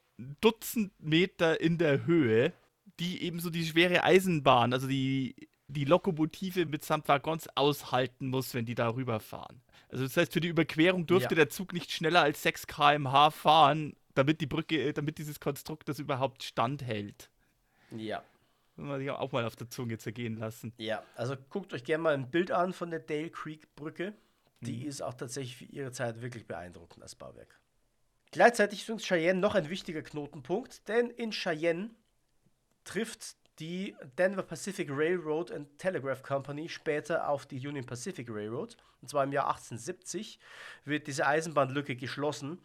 Dutzend Meter in der Höhe, die ebenso die schwere Eisenbahn, also die die Lokomotive mitsamt Waggons aushalten muss, wenn die darüber fahren. Also das heißt, für die Überquerung durfte ja. der Zug nicht schneller als 6 km/h fahren, damit die Brücke, äh, damit dieses Konstrukt das überhaupt standhält. Ja. Muss man sich auch mal auf der Zunge zergehen lassen. Ja, also guckt euch gerne mal ein Bild an von der Dale Creek Brücke. Die mhm. ist auch tatsächlich für ihre Zeit wirklich beeindruckend als Bauwerk. Gleichzeitig ist uns Cheyenne noch ein wichtiger Knotenpunkt, denn in Cheyenne trifft die Denver Pacific Railroad and Telegraph Company später auf die Union Pacific Railroad. Und zwar im Jahr 1870 wird diese Eisenbahnlücke geschlossen.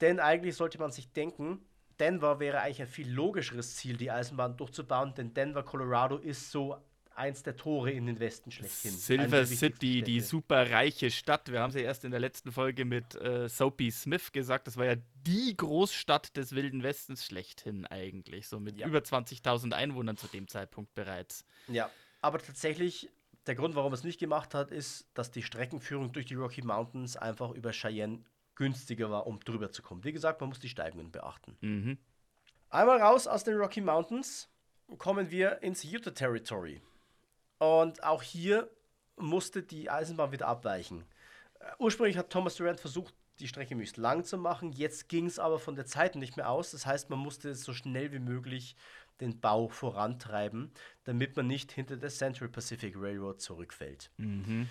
Denn eigentlich sollte man sich denken, Denver wäre eigentlich ein viel logischeres Ziel, die Eisenbahn durchzubauen, denn Denver, Colorado ist so eins der Tore in den Westen schlechthin. Silver City, die super reiche Stadt. Wir haben sie erst in der letzten Folge mit äh, Soapy Smith gesagt. Das war ja die Großstadt des Wilden Westens schlechthin eigentlich. So mit ja. über 20.000 Einwohnern zu dem Zeitpunkt bereits. Ja, aber tatsächlich, der Grund, warum es nicht gemacht hat, ist, dass die Streckenführung durch die Rocky Mountains einfach über Cheyenne günstiger war, um drüber zu kommen. Wie gesagt, man muss die Steigungen beachten. Mhm. Einmal raus aus den Rocky Mountains kommen wir ins Utah Territory. Und auch hier musste die Eisenbahn wieder abweichen. Äh, ursprünglich hat Thomas Durant versucht, die Strecke möglichst lang zu machen. Jetzt ging es aber von der Zeit nicht mehr aus. Das heißt, man musste so schnell wie möglich den Bau vorantreiben, damit man nicht hinter der Central Pacific Railroad zurückfällt. Mhm.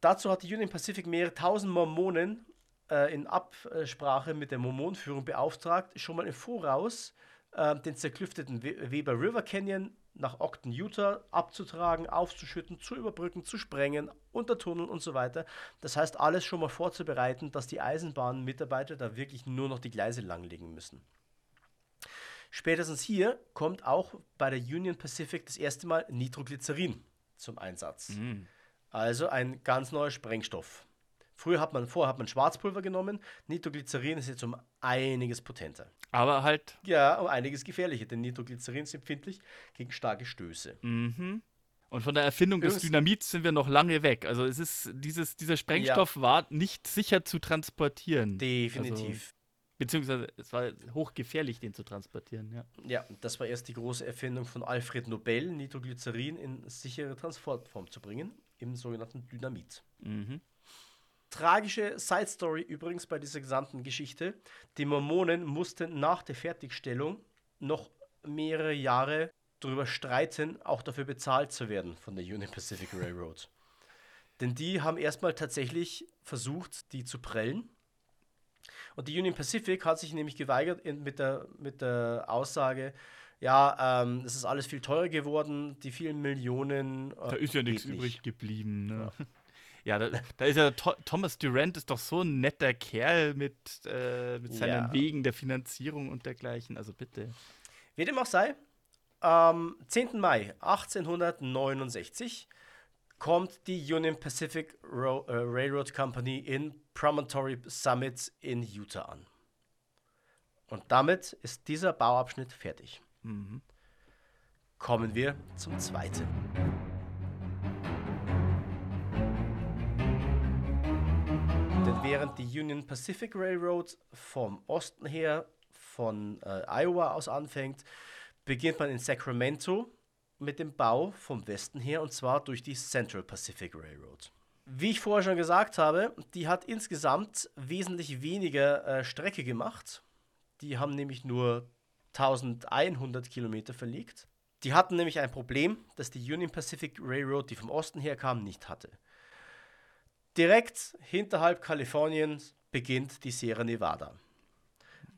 Dazu hat die Union Pacific mehrere tausend Mormonen äh, in Absprache mit der Mormonführung beauftragt, schon mal im Voraus äh, den zerklüfteten Weber River Canyon nach Ogden, Utah abzutragen, aufzuschütten, zu überbrücken, zu sprengen, untertunneln und so weiter. Das heißt, alles schon mal vorzubereiten, dass die Eisenbahnmitarbeiter da wirklich nur noch die Gleise langlegen müssen. Spätestens hier kommt auch bei der Union Pacific das erste Mal Nitroglycerin zum Einsatz. Mhm. Also ein ganz neuer Sprengstoff. Früher hat man, vorher hat man Schwarzpulver genommen, Nitroglycerin ist jetzt um einiges potenter. Aber halt. Ja, um einiges gefährlicher, denn Nitroglycerin ist empfindlich gegen starke Stöße. Mhm. Und von der Erfindung des Dynamits sind wir noch lange weg. Also es ist, dieses, dieser Sprengstoff ja. war nicht sicher zu transportieren. Definitiv. Also, beziehungsweise es war hochgefährlich, den zu transportieren, ja. Ja, das war erst die große Erfindung von Alfred Nobel, Nitroglycerin in sichere Transportform zu bringen, im sogenannten Dynamit. Mhm. Tragische Side Story übrigens bei dieser gesamten Geschichte. Die Mormonen mussten nach der Fertigstellung noch mehrere Jahre darüber streiten, auch dafür bezahlt zu werden von der Union Pacific Railroad. [laughs] Denn die haben erstmal tatsächlich versucht, die zu prellen. Und die Union Pacific hat sich nämlich geweigert mit, der, mit der Aussage, ja, ähm, es ist alles viel teurer geworden, die vielen Millionen. Äh, da ist ja nichts übrig geblieben. Ne? Ja. [laughs] Ja, da, da ist ja Thomas Durant ist doch so ein netter Kerl mit, äh, mit seinen ja. Wegen der Finanzierung und dergleichen. Also bitte. Wie dem auch sei, am 10. Mai 1869 kommt die Union Pacific Ro äh, Railroad Company in Promontory Summit in Utah an. Und damit ist dieser Bauabschnitt fertig. Mhm. Kommen wir zum zweiten. Während die Union Pacific Railroad vom Osten her, von äh, Iowa aus anfängt, beginnt man in Sacramento mit dem Bau vom Westen her und zwar durch die Central Pacific Railroad. Wie ich vorher schon gesagt habe, die hat insgesamt wesentlich weniger äh, Strecke gemacht. Die haben nämlich nur 1100 Kilometer verlegt. Die hatten nämlich ein Problem, das die Union Pacific Railroad, die vom Osten her kam, nicht hatte. Direkt hinterhalb Kaliforniens beginnt die Sierra Nevada.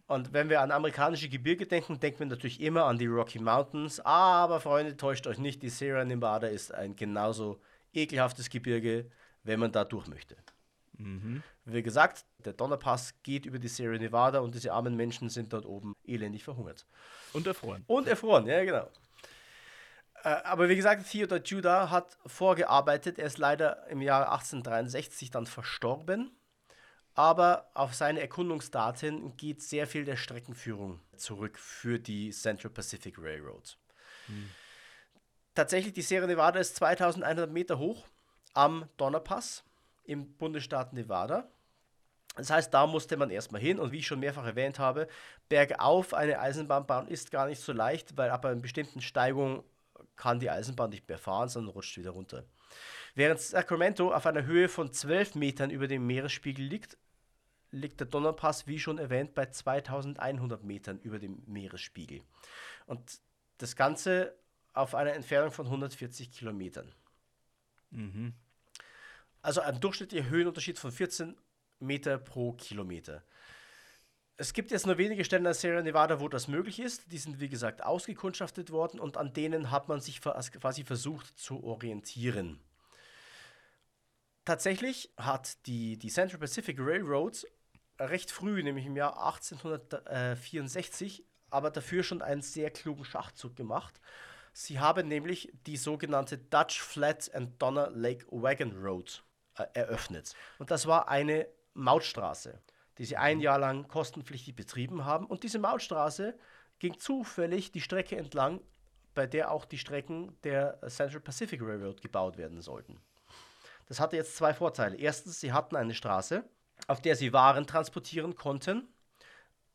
Und wenn wir an amerikanische Gebirge denken, denken wir natürlich immer an die Rocky Mountains. Aber Freunde, täuscht euch nicht, die Sierra Nevada ist ein genauso ekelhaftes Gebirge, wenn man da durch möchte. Mhm. Wie gesagt, der Donnerpass geht über die Sierra Nevada und diese armen Menschen sind dort oben elendig verhungert. Und erfroren. Und erfroren, ja, genau. Äh, aber wie gesagt, Theodor Judah hat vorgearbeitet. Er ist leider im Jahr 1863 dann verstorben. Aber auf seine Erkundungsdaten geht sehr viel der Streckenführung zurück für die Central Pacific Railroad. Hm. Tatsächlich, die Sierra Nevada ist 2100 Meter hoch am Donnerpass im Bundesstaat Nevada. Das heißt, da musste man erstmal hin und wie ich schon mehrfach erwähnt habe, bergauf eine Eisenbahn bauen ist gar nicht so leicht, weil ab einer bestimmten Steigung kann die Eisenbahn nicht mehr fahren, sondern rutscht wieder runter. Während Sacramento auf einer Höhe von 12 Metern über dem Meeresspiegel liegt, liegt der Donnerpass, wie schon erwähnt, bei 2100 Metern über dem Meeresspiegel. Und das Ganze auf einer Entfernung von 140 Kilometern. Mhm. Also ein durchschnittlicher Höhenunterschied von 14 Meter pro Kilometer. Es gibt jetzt nur wenige Stellen in Sierra Nevada, wo das möglich ist. Die sind, wie gesagt, ausgekundschaftet worden und an denen hat man sich quasi versucht zu orientieren. Tatsächlich hat die, die Central Pacific Railroad recht früh, nämlich im Jahr 1864, aber dafür schon einen sehr klugen Schachzug gemacht. Sie haben nämlich die sogenannte Dutch Flat and Donner Lake Wagon Road äh, eröffnet. Und das war eine Mautstraße die sie ein Jahr lang kostenpflichtig betrieben haben. Und diese Mautstraße ging zufällig die Strecke entlang, bei der auch die Strecken der Central Pacific Railroad gebaut werden sollten. Das hatte jetzt zwei Vorteile. Erstens, sie hatten eine Straße, auf der sie Waren transportieren konnten,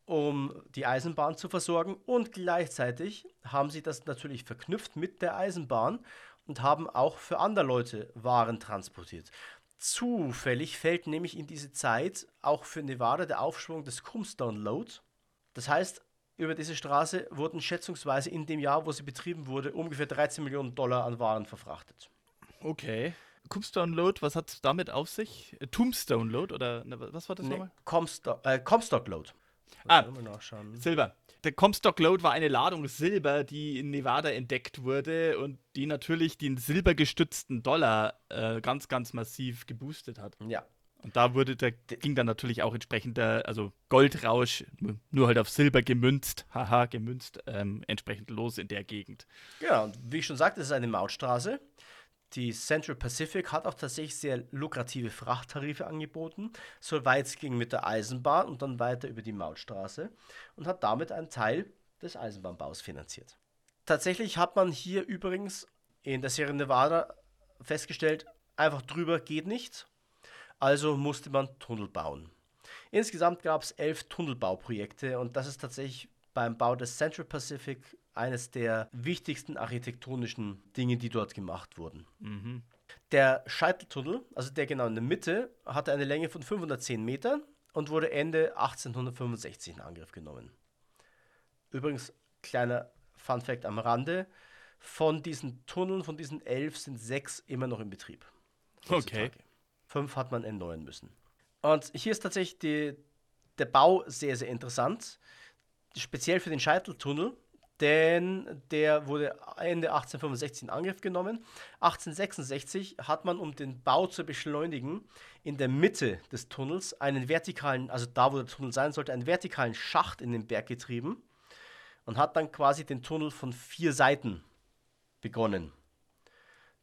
um die Eisenbahn zu versorgen. Und gleichzeitig haben sie das natürlich verknüpft mit der Eisenbahn und haben auch für andere Leute Waren transportiert. Zufällig fällt nämlich in diese Zeit auch für Nevada der Aufschwung des Comstone Load. Das heißt, über diese Straße wurden schätzungsweise in dem Jahr, wo sie betrieben wurde, ungefähr 13 Millionen Dollar an Waren verfrachtet. Okay. Comstone Load, was hat es damit auf sich? Äh, Tombstone Load oder ne, was war das nee, nochmal? Comstock, äh, Comstock Load. Ah, Silber der Comstock Load war eine Ladung Silber, die in Nevada entdeckt wurde und die natürlich den silbergestützten Dollar äh, ganz, ganz massiv geboostet hat. Ja. Und da wurde, da ging dann natürlich auch entsprechender, also Goldrausch, nur halt auf Silber gemünzt, haha, gemünzt, ähm, entsprechend los in der Gegend. Ja, und wie ich schon sagte, es ist eine Mautstraße. Die Central Pacific hat auch tatsächlich sehr lukrative Frachttarife angeboten, so weit es ging mit der Eisenbahn und dann weiter über die Mautstraße und hat damit einen Teil des Eisenbahnbaus finanziert. Tatsächlich hat man hier übrigens in der Sierra Nevada festgestellt, einfach drüber geht nicht, also musste man Tunnel bauen. Insgesamt gab es elf Tunnelbauprojekte und das ist tatsächlich beim Bau des Central Pacific eines der wichtigsten architektonischen Dinge, die dort gemacht wurden. Mhm. Der Scheiteltunnel, also der genau in der Mitte, hatte eine Länge von 510 Metern und wurde Ende 1865 in Angriff genommen. Übrigens, kleiner Fun Fact am Rande: Von diesen Tunneln, von diesen elf, sind sechs immer noch in Betrieb. Okay. Fünf hat man erneuern müssen. Und hier ist tatsächlich die, der Bau sehr, sehr interessant. Speziell für den Scheiteltunnel denn der wurde Ende 1865 in Angriff genommen. 1866 hat man, um den Bau zu beschleunigen, in der Mitte des Tunnels einen vertikalen, also da, wo der Tunnel sein sollte, einen vertikalen Schacht in den Berg getrieben und hat dann quasi den Tunnel von vier Seiten begonnen.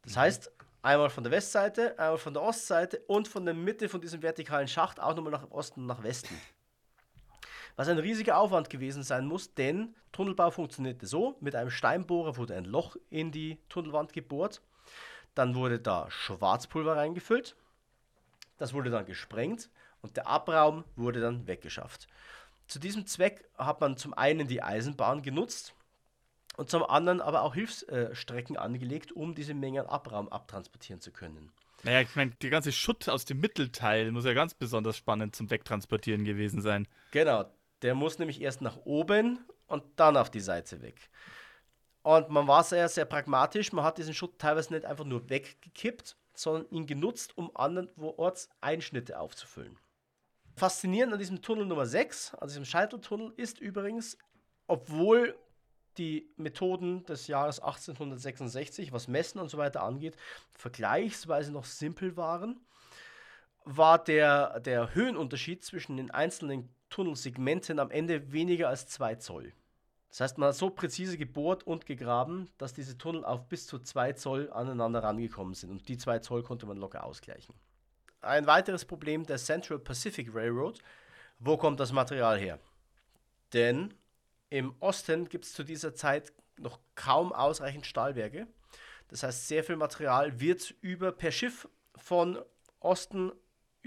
Das mhm. heißt, einmal von der Westseite, einmal von der Ostseite und von der Mitte von diesem vertikalen Schacht auch nochmal nach Osten und nach Westen was ein riesiger Aufwand gewesen sein muss, denn Tunnelbau funktionierte so, mit einem Steinbohrer wurde ein Loch in die Tunnelwand gebohrt, dann wurde da Schwarzpulver reingefüllt, das wurde dann gesprengt und der Abraum wurde dann weggeschafft. Zu diesem Zweck hat man zum einen die Eisenbahn genutzt und zum anderen aber auch Hilfsstrecken angelegt, um diese Menge an Abraum abtransportieren zu können. Naja, ich meine, der ganze Schutt aus dem Mittelteil muss ja ganz besonders spannend zum Wegtransportieren gewesen sein. Genau, der muss nämlich erst nach oben und dann auf die Seite weg. Und man war sehr, sehr pragmatisch. Man hat diesen Schutt teilweise nicht einfach nur weggekippt, sondern ihn genutzt, um andernorts Einschnitte aufzufüllen. Faszinierend an diesem Tunnel Nummer 6, also diesem Scheiteltunnel, ist übrigens, obwohl die Methoden des Jahres 1866, was Messen und so weiter angeht, vergleichsweise noch simpel waren, war der, der Höhenunterschied zwischen den einzelnen Tunnelsegmenten am Ende weniger als 2 Zoll. Das heißt, man hat so präzise gebohrt und gegraben, dass diese Tunnel auf bis zu 2 Zoll aneinander rangekommen sind. Und die 2 Zoll konnte man locker ausgleichen. Ein weiteres Problem der Central Pacific Railroad. Wo kommt das Material her? Denn im Osten gibt es zu dieser Zeit noch kaum ausreichend Stahlwerke. Das heißt, sehr viel Material wird über per Schiff von Osten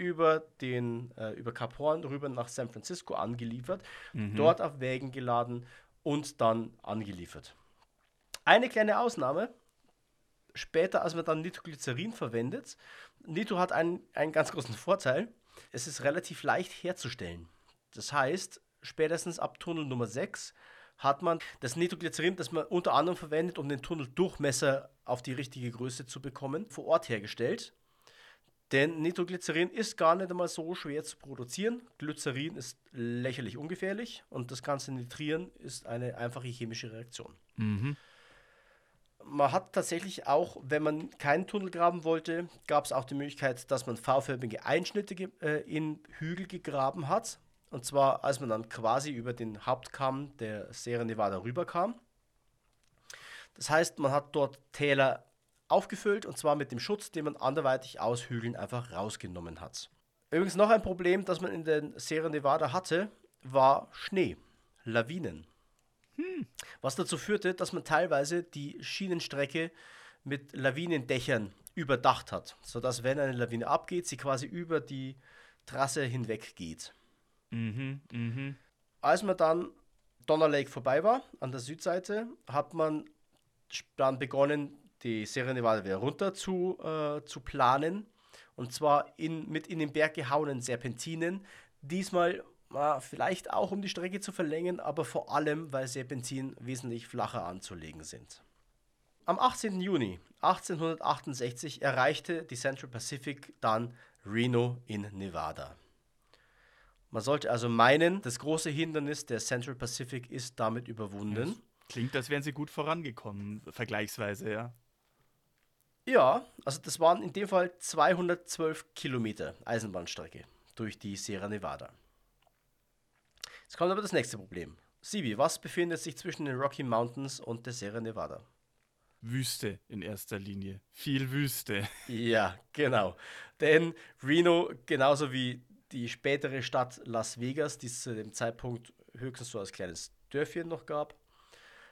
über den äh, über Kap Horn rüber nach San Francisco angeliefert, mhm. dort auf Wägen geladen und dann angeliefert. Eine kleine Ausnahme, später, als man dann Nitroglycerin verwendet, Nitro hat einen, einen ganz großen Vorteil, es ist relativ leicht herzustellen. Das heißt, spätestens ab Tunnel Nummer 6 hat man das Nitroglycerin, das man unter anderem verwendet, um den Tunneldurchmesser auf die richtige Größe zu bekommen, vor Ort hergestellt. Denn Nitroglycerin ist gar nicht einmal so schwer zu produzieren. Glycerin ist lächerlich ungefährlich und das ganze Nitrieren ist eine einfache chemische Reaktion. Mhm. Man hat tatsächlich auch, wenn man keinen Tunnel graben wollte, gab es auch die Möglichkeit, dass man V-förmige Einschnitte äh, in Hügel gegraben hat. Und zwar, als man dann quasi über den Hauptkamm der Sierra Nevada rüberkam. Das heißt, man hat dort Täler aufgefüllt und zwar mit dem Schutz, den man anderweitig aus Hügeln einfach rausgenommen hat. Übrigens noch ein Problem, das man in der Sierra Nevada hatte, war Schnee, Lawinen. Hm. Was dazu führte, dass man teilweise die Schienenstrecke mit Lawinendächern überdacht hat, sodass wenn eine Lawine abgeht, sie quasi über die Trasse hinweg geht. Mhm, mh. Als man dann Donner Lake vorbei war, an der Südseite, hat man dann begonnen, die wieder runter zu, äh, zu planen. Und zwar in, mit in den Berg gehauenen Serpentinen. Diesmal äh, vielleicht auch, um die Strecke zu verlängern, aber vor allem, weil Serpentinen wesentlich flacher anzulegen sind. Am 18. Juni 1868 erreichte die Central Pacific dann Reno in Nevada. Man sollte also meinen, das große Hindernis der Central Pacific ist damit überwunden. Klingt, als wären sie gut vorangekommen, vergleichsweise, ja. Ja, also das waren in dem Fall 212 Kilometer Eisenbahnstrecke durch die Sierra Nevada. Jetzt kommt aber das nächste Problem. Sibi, was befindet sich zwischen den Rocky Mountains und der Sierra Nevada? Wüste in erster Linie. Viel Wüste. Ja, genau. Denn Reno, genauso wie die spätere Stadt Las Vegas, die es zu dem Zeitpunkt höchstens so als kleines Dörfchen noch gab,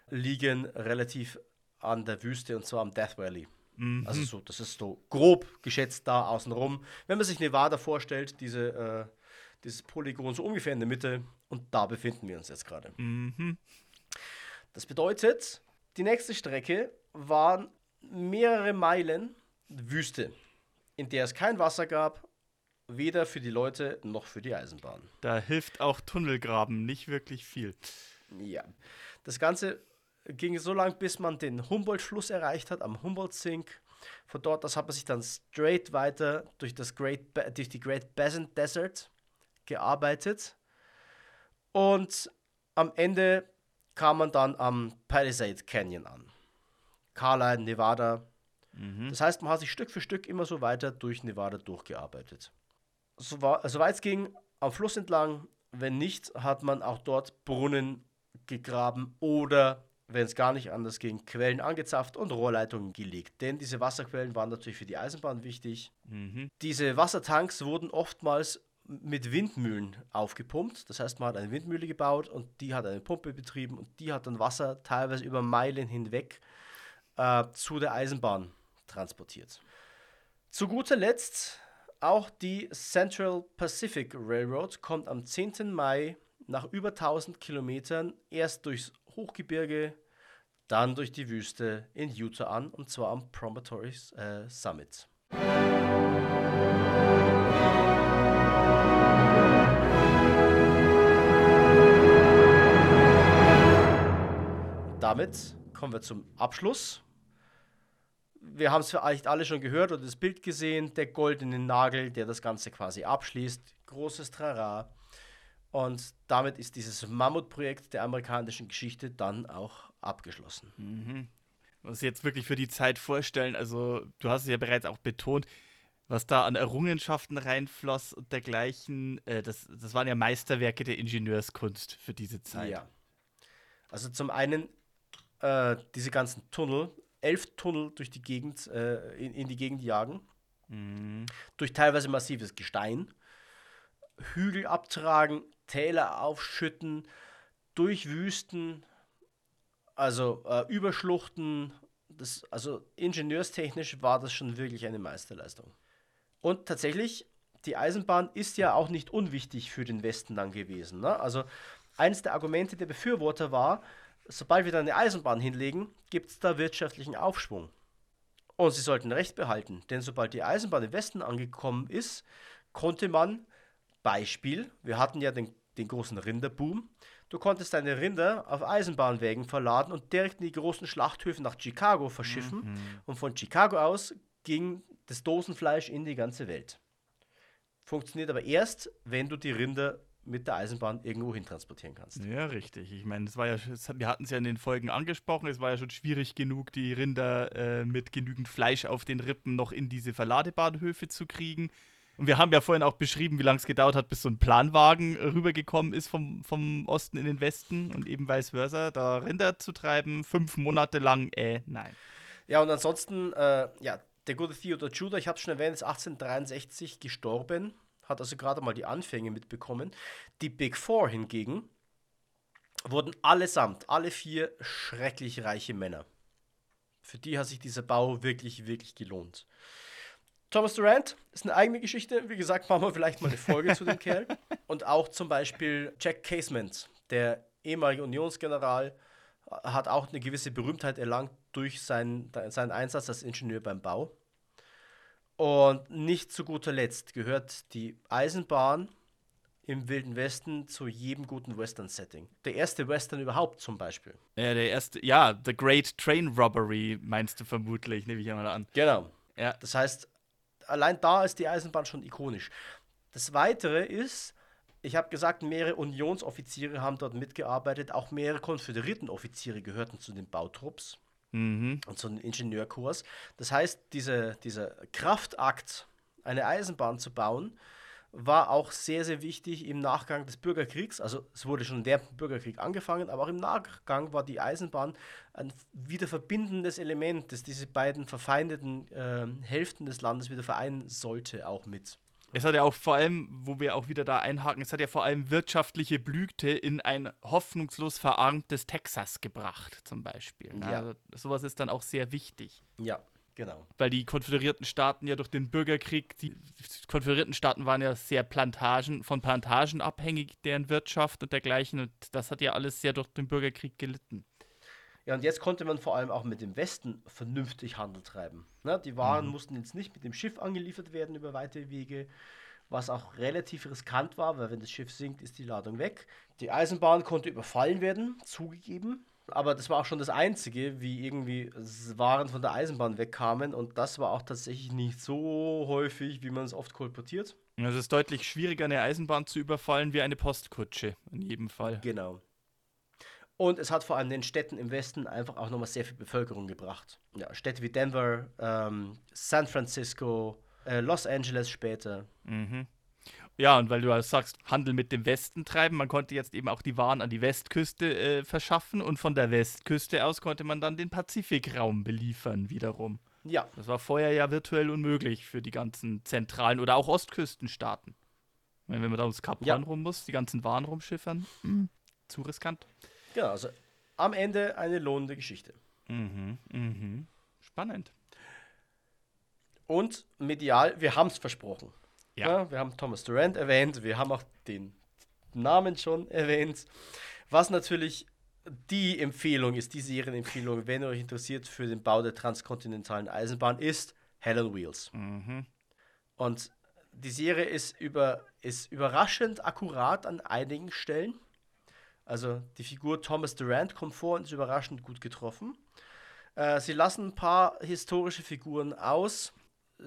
liegen relativ an der Wüste und zwar am Death Valley. Mhm. Also so, das ist so grob geschätzt da außenrum. Wenn man sich Nevada vorstellt, diese, äh, dieses Polygon so ungefähr in der Mitte und da befinden wir uns jetzt gerade. Mhm. Das bedeutet, die nächste Strecke waren mehrere Meilen Wüste, in der es kein Wasser gab, weder für die Leute noch für die Eisenbahn. Da hilft auch Tunnelgraben nicht wirklich viel. Ja. Das Ganze ging so lang, bis man den Humboldt-Fluss erreicht hat, am Humboldt-Sink. Von dort aus hat man sich dann straight weiter durch, das Great durch die Great Basin Desert gearbeitet. Und am Ende kam man dann am Palisade Canyon an. Carline, Nevada. Mhm. Das heißt, man hat sich Stück für Stück immer so weiter durch Nevada durchgearbeitet. Soweit so es ging, am Fluss entlang. Wenn nicht, hat man auch dort Brunnen gegraben oder wenn es gar nicht anders ging, Quellen angezapft und Rohrleitungen gelegt. Denn diese Wasserquellen waren natürlich für die Eisenbahn wichtig. Mhm. Diese Wassertanks wurden oftmals mit Windmühlen aufgepumpt. Das heißt, man hat eine Windmühle gebaut und die hat eine Pumpe betrieben und die hat dann Wasser teilweise über Meilen hinweg äh, zu der Eisenbahn transportiert. Zu guter Letzt auch die Central Pacific Railroad kommt am 10. Mai nach über 1000 Kilometern erst durchs Hochgebirge, dann durch die Wüste in Utah an, und zwar am Promontory äh, Summit. Damit kommen wir zum Abschluss. Wir haben es vielleicht alle schon gehört oder das Bild gesehen, der goldene Nagel, der das Ganze quasi abschließt. Großes Trara. Und damit ist dieses Mammutprojekt der amerikanischen Geschichte dann auch abgeschlossen. Mhm. Muss jetzt wirklich für die Zeit vorstellen, also du hast es ja bereits auch betont, was da an Errungenschaften reinfloss und dergleichen, äh, das, das waren ja Meisterwerke der Ingenieurskunst für diese Zeit. Ja. Also zum einen äh, diese ganzen Tunnel, elf Tunnel durch die Gegend, äh, in, in, die Gegend jagen, mhm. durch teilweise massives Gestein, Hügel abtragen, Täler aufschütten, durch Wüsten, also äh, Überschluchten. Das, also ingenieurstechnisch war das schon wirklich eine Meisterleistung. Und tatsächlich, die Eisenbahn ist ja auch nicht unwichtig für den Westen dann gewesen. Ne? Also eines der Argumente der Befürworter war, sobald wir da eine Eisenbahn hinlegen, gibt es da wirtschaftlichen Aufschwung. Und sie sollten Recht behalten, denn sobald die Eisenbahn im Westen angekommen ist, konnte man, Beispiel, wir hatten ja den, den großen Rinderboom, du konntest deine Rinder auf Eisenbahnwägen verladen und direkt in die großen Schlachthöfe nach Chicago verschiffen. Mhm. Und von Chicago aus ging das Dosenfleisch in die ganze Welt. Funktioniert aber erst, wenn du die Rinder mit der Eisenbahn irgendwo hin transportieren kannst. Ja, richtig. Ich meine, es war ja, wir hatten es ja in den Folgen angesprochen, es war ja schon schwierig genug, die Rinder äh, mit genügend Fleisch auf den Rippen noch in diese Verladebahnhöfe zu kriegen. Und wir haben ja vorhin auch beschrieben, wie lange es gedauert hat, bis so ein Planwagen rübergekommen ist vom, vom Osten in den Westen und eben vice versa, da Rinder zu treiben, fünf Monate lang, äh, nein. Ja, und ansonsten, äh, ja, der gute Theodor Judah, ich habe schon erwähnt, ist 1863 gestorben hat also gerade mal die Anfänge mitbekommen. Die Big Four hingegen wurden allesamt, alle vier schrecklich reiche Männer. Für die hat sich dieser Bau wirklich, wirklich gelohnt. Thomas Durant ist eine eigene Geschichte. Wie gesagt, machen wir vielleicht mal eine Folge zu dem [laughs] Kerl. Und auch zum Beispiel Jack Casement, der ehemalige Unionsgeneral, hat auch eine gewisse Berühmtheit erlangt durch seinen, seinen Einsatz als Ingenieur beim Bau. Und nicht zu guter Letzt gehört die Eisenbahn im Wilden Westen zu jedem guten Western-Setting. Der erste Western überhaupt zum Beispiel. Ja, der erste, ja, The Great Train Robbery meinst du vermutlich, nehme ich einmal an. Genau. Ja. Das heißt, allein da ist die Eisenbahn schon ikonisch. Das Weitere ist, ich habe gesagt, mehrere Unionsoffiziere haben dort mitgearbeitet, auch mehrere Konföderiertenoffiziere gehörten zu den Bautrupps. Mhm. Und so ein Ingenieurkurs. Das heißt, diese, dieser Kraftakt, eine Eisenbahn zu bauen, war auch sehr, sehr wichtig im Nachgang des Bürgerkriegs. Also es wurde schon der Bürgerkrieg angefangen, aber auch im Nachgang war die Eisenbahn ein wieder verbindendes Element, das diese beiden verfeindeten äh, Hälften des Landes wieder vereinen sollte, auch mit. Es hat ja auch vor allem, wo wir auch wieder da einhaken, es hat ja vor allem wirtschaftliche Blüte in ein hoffnungslos verarmtes Texas gebracht, zum Beispiel. Ja. Also, sowas ist dann auch sehr wichtig. Ja, genau. Weil die konföderierten Staaten ja durch den Bürgerkrieg, die konföderierten Staaten waren ja sehr Plantagen, von Plantagen abhängig, deren Wirtschaft und dergleichen. Und das hat ja alles sehr durch den Bürgerkrieg gelitten. Ja, und jetzt konnte man vor allem auch mit dem Westen vernünftig Handel treiben. Ne? Die Waren mhm. mussten jetzt nicht mit dem Schiff angeliefert werden über weite Wege, was auch relativ riskant war, weil wenn das Schiff sinkt, ist die Ladung weg. Die Eisenbahn konnte überfallen werden, zugegeben. Aber das war auch schon das Einzige, wie irgendwie Waren von der Eisenbahn wegkamen. Und das war auch tatsächlich nicht so häufig, wie man es oft kolportiert. Es ist deutlich schwieriger, eine Eisenbahn zu überfallen, wie eine Postkutsche, in jedem Fall. Genau. Und es hat vor allem den Städten im Westen einfach auch nochmal sehr viel Bevölkerung gebracht. Ja, Städte wie Denver, ähm, San Francisco, äh, Los Angeles später. Mhm. Ja, und weil du sagst, Handel mit dem Westen treiben, man konnte jetzt eben auch die Waren an die Westküste äh, verschaffen und von der Westküste aus konnte man dann den Pazifikraum beliefern wiederum. Ja. Das war vorher ja virtuell unmöglich für die ganzen zentralen oder auch Ostküstenstaaten. Wenn man da ums Kap ja. rum muss, die ganzen Waren rumschiffern, mh, zu riskant. Genau, also am Ende eine lohnende Geschichte. Mhm, mhm. Spannend. Und medial, wir haben es versprochen. Ja. ja. Wir haben Thomas Durant erwähnt, wir haben auch den Namen schon erwähnt. Was natürlich die Empfehlung ist, die Serienempfehlung, wenn ihr euch interessiert für den Bau der transkontinentalen Eisenbahn, ist Hell on Wheels. Mhm. Und die Serie ist, über, ist überraschend akkurat an einigen Stellen. Also die Figur Thomas Durant kommt vor und ist überraschend gut getroffen. Äh, sie lassen ein paar historische Figuren aus,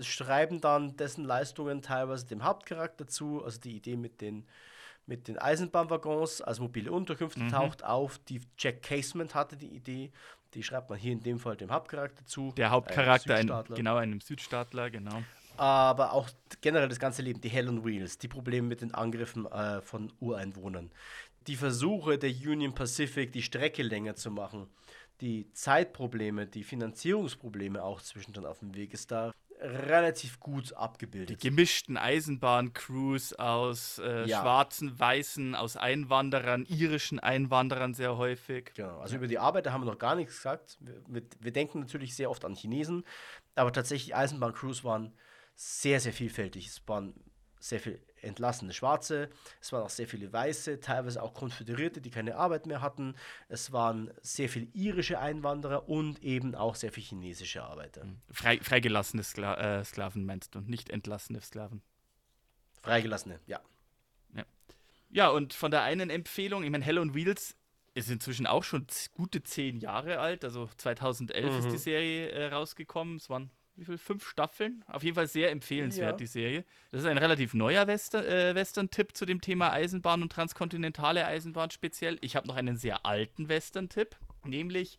schreiben dann dessen Leistungen teilweise dem Hauptcharakter zu. Also die Idee mit den, mit den Eisenbahnwaggons als mobile Unterkünfte mhm. taucht auf. Die Jack Casement hatte die Idee. Die schreibt man hier in dem Fall dem Hauptcharakter zu. Der Hauptcharakter, ein, genau einem Südstaatler, genau. aber auch generell das ganze Leben, die Hell on Wheels, die Probleme mit den Angriffen äh, von Ureinwohnern, die Versuche der Union Pacific, die Strecke länger zu machen, die Zeitprobleme, die Finanzierungsprobleme auch zwischendrin auf dem Weg ist da relativ gut abgebildet. Die gemischten Eisenbahncrews aus äh, ja. schwarzen, weißen, aus Einwanderern, irischen Einwanderern sehr häufig. Genau, also über die Arbeiter haben wir noch gar nichts gesagt. Wir, wir denken natürlich sehr oft an Chinesen, aber tatsächlich Eisenbahncrews waren sehr, sehr vielfältig. Es waren sehr viel entlassene Schwarze, es waren auch sehr viele Weiße, teilweise auch Konföderierte, die keine Arbeit mehr hatten. Es waren sehr viele irische Einwanderer und eben auch sehr viele chinesische Arbeiter. Mhm. Frei, freigelassene Skla äh, Sklaven meinst du, nicht entlassene Sklaven? Freigelassene, ja. ja. Ja, und von der einen Empfehlung, ich meine, Hell on Wheels ist inzwischen auch schon gute zehn Jahre alt, also 2011 mhm. ist die Serie äh, rausgekommen. Es waren wie viel? Fünf Staffeln. Auf jeden Fall sehr empfehlenswert, ja. die Serie. Das ist ein relativ neuer Western, äh, Western-Tipp zu dem Thema Eisenbahn und transkontinentale Eisenbahn speziell. Ich habe noch einen sehr alten Western-Tipp, nämlich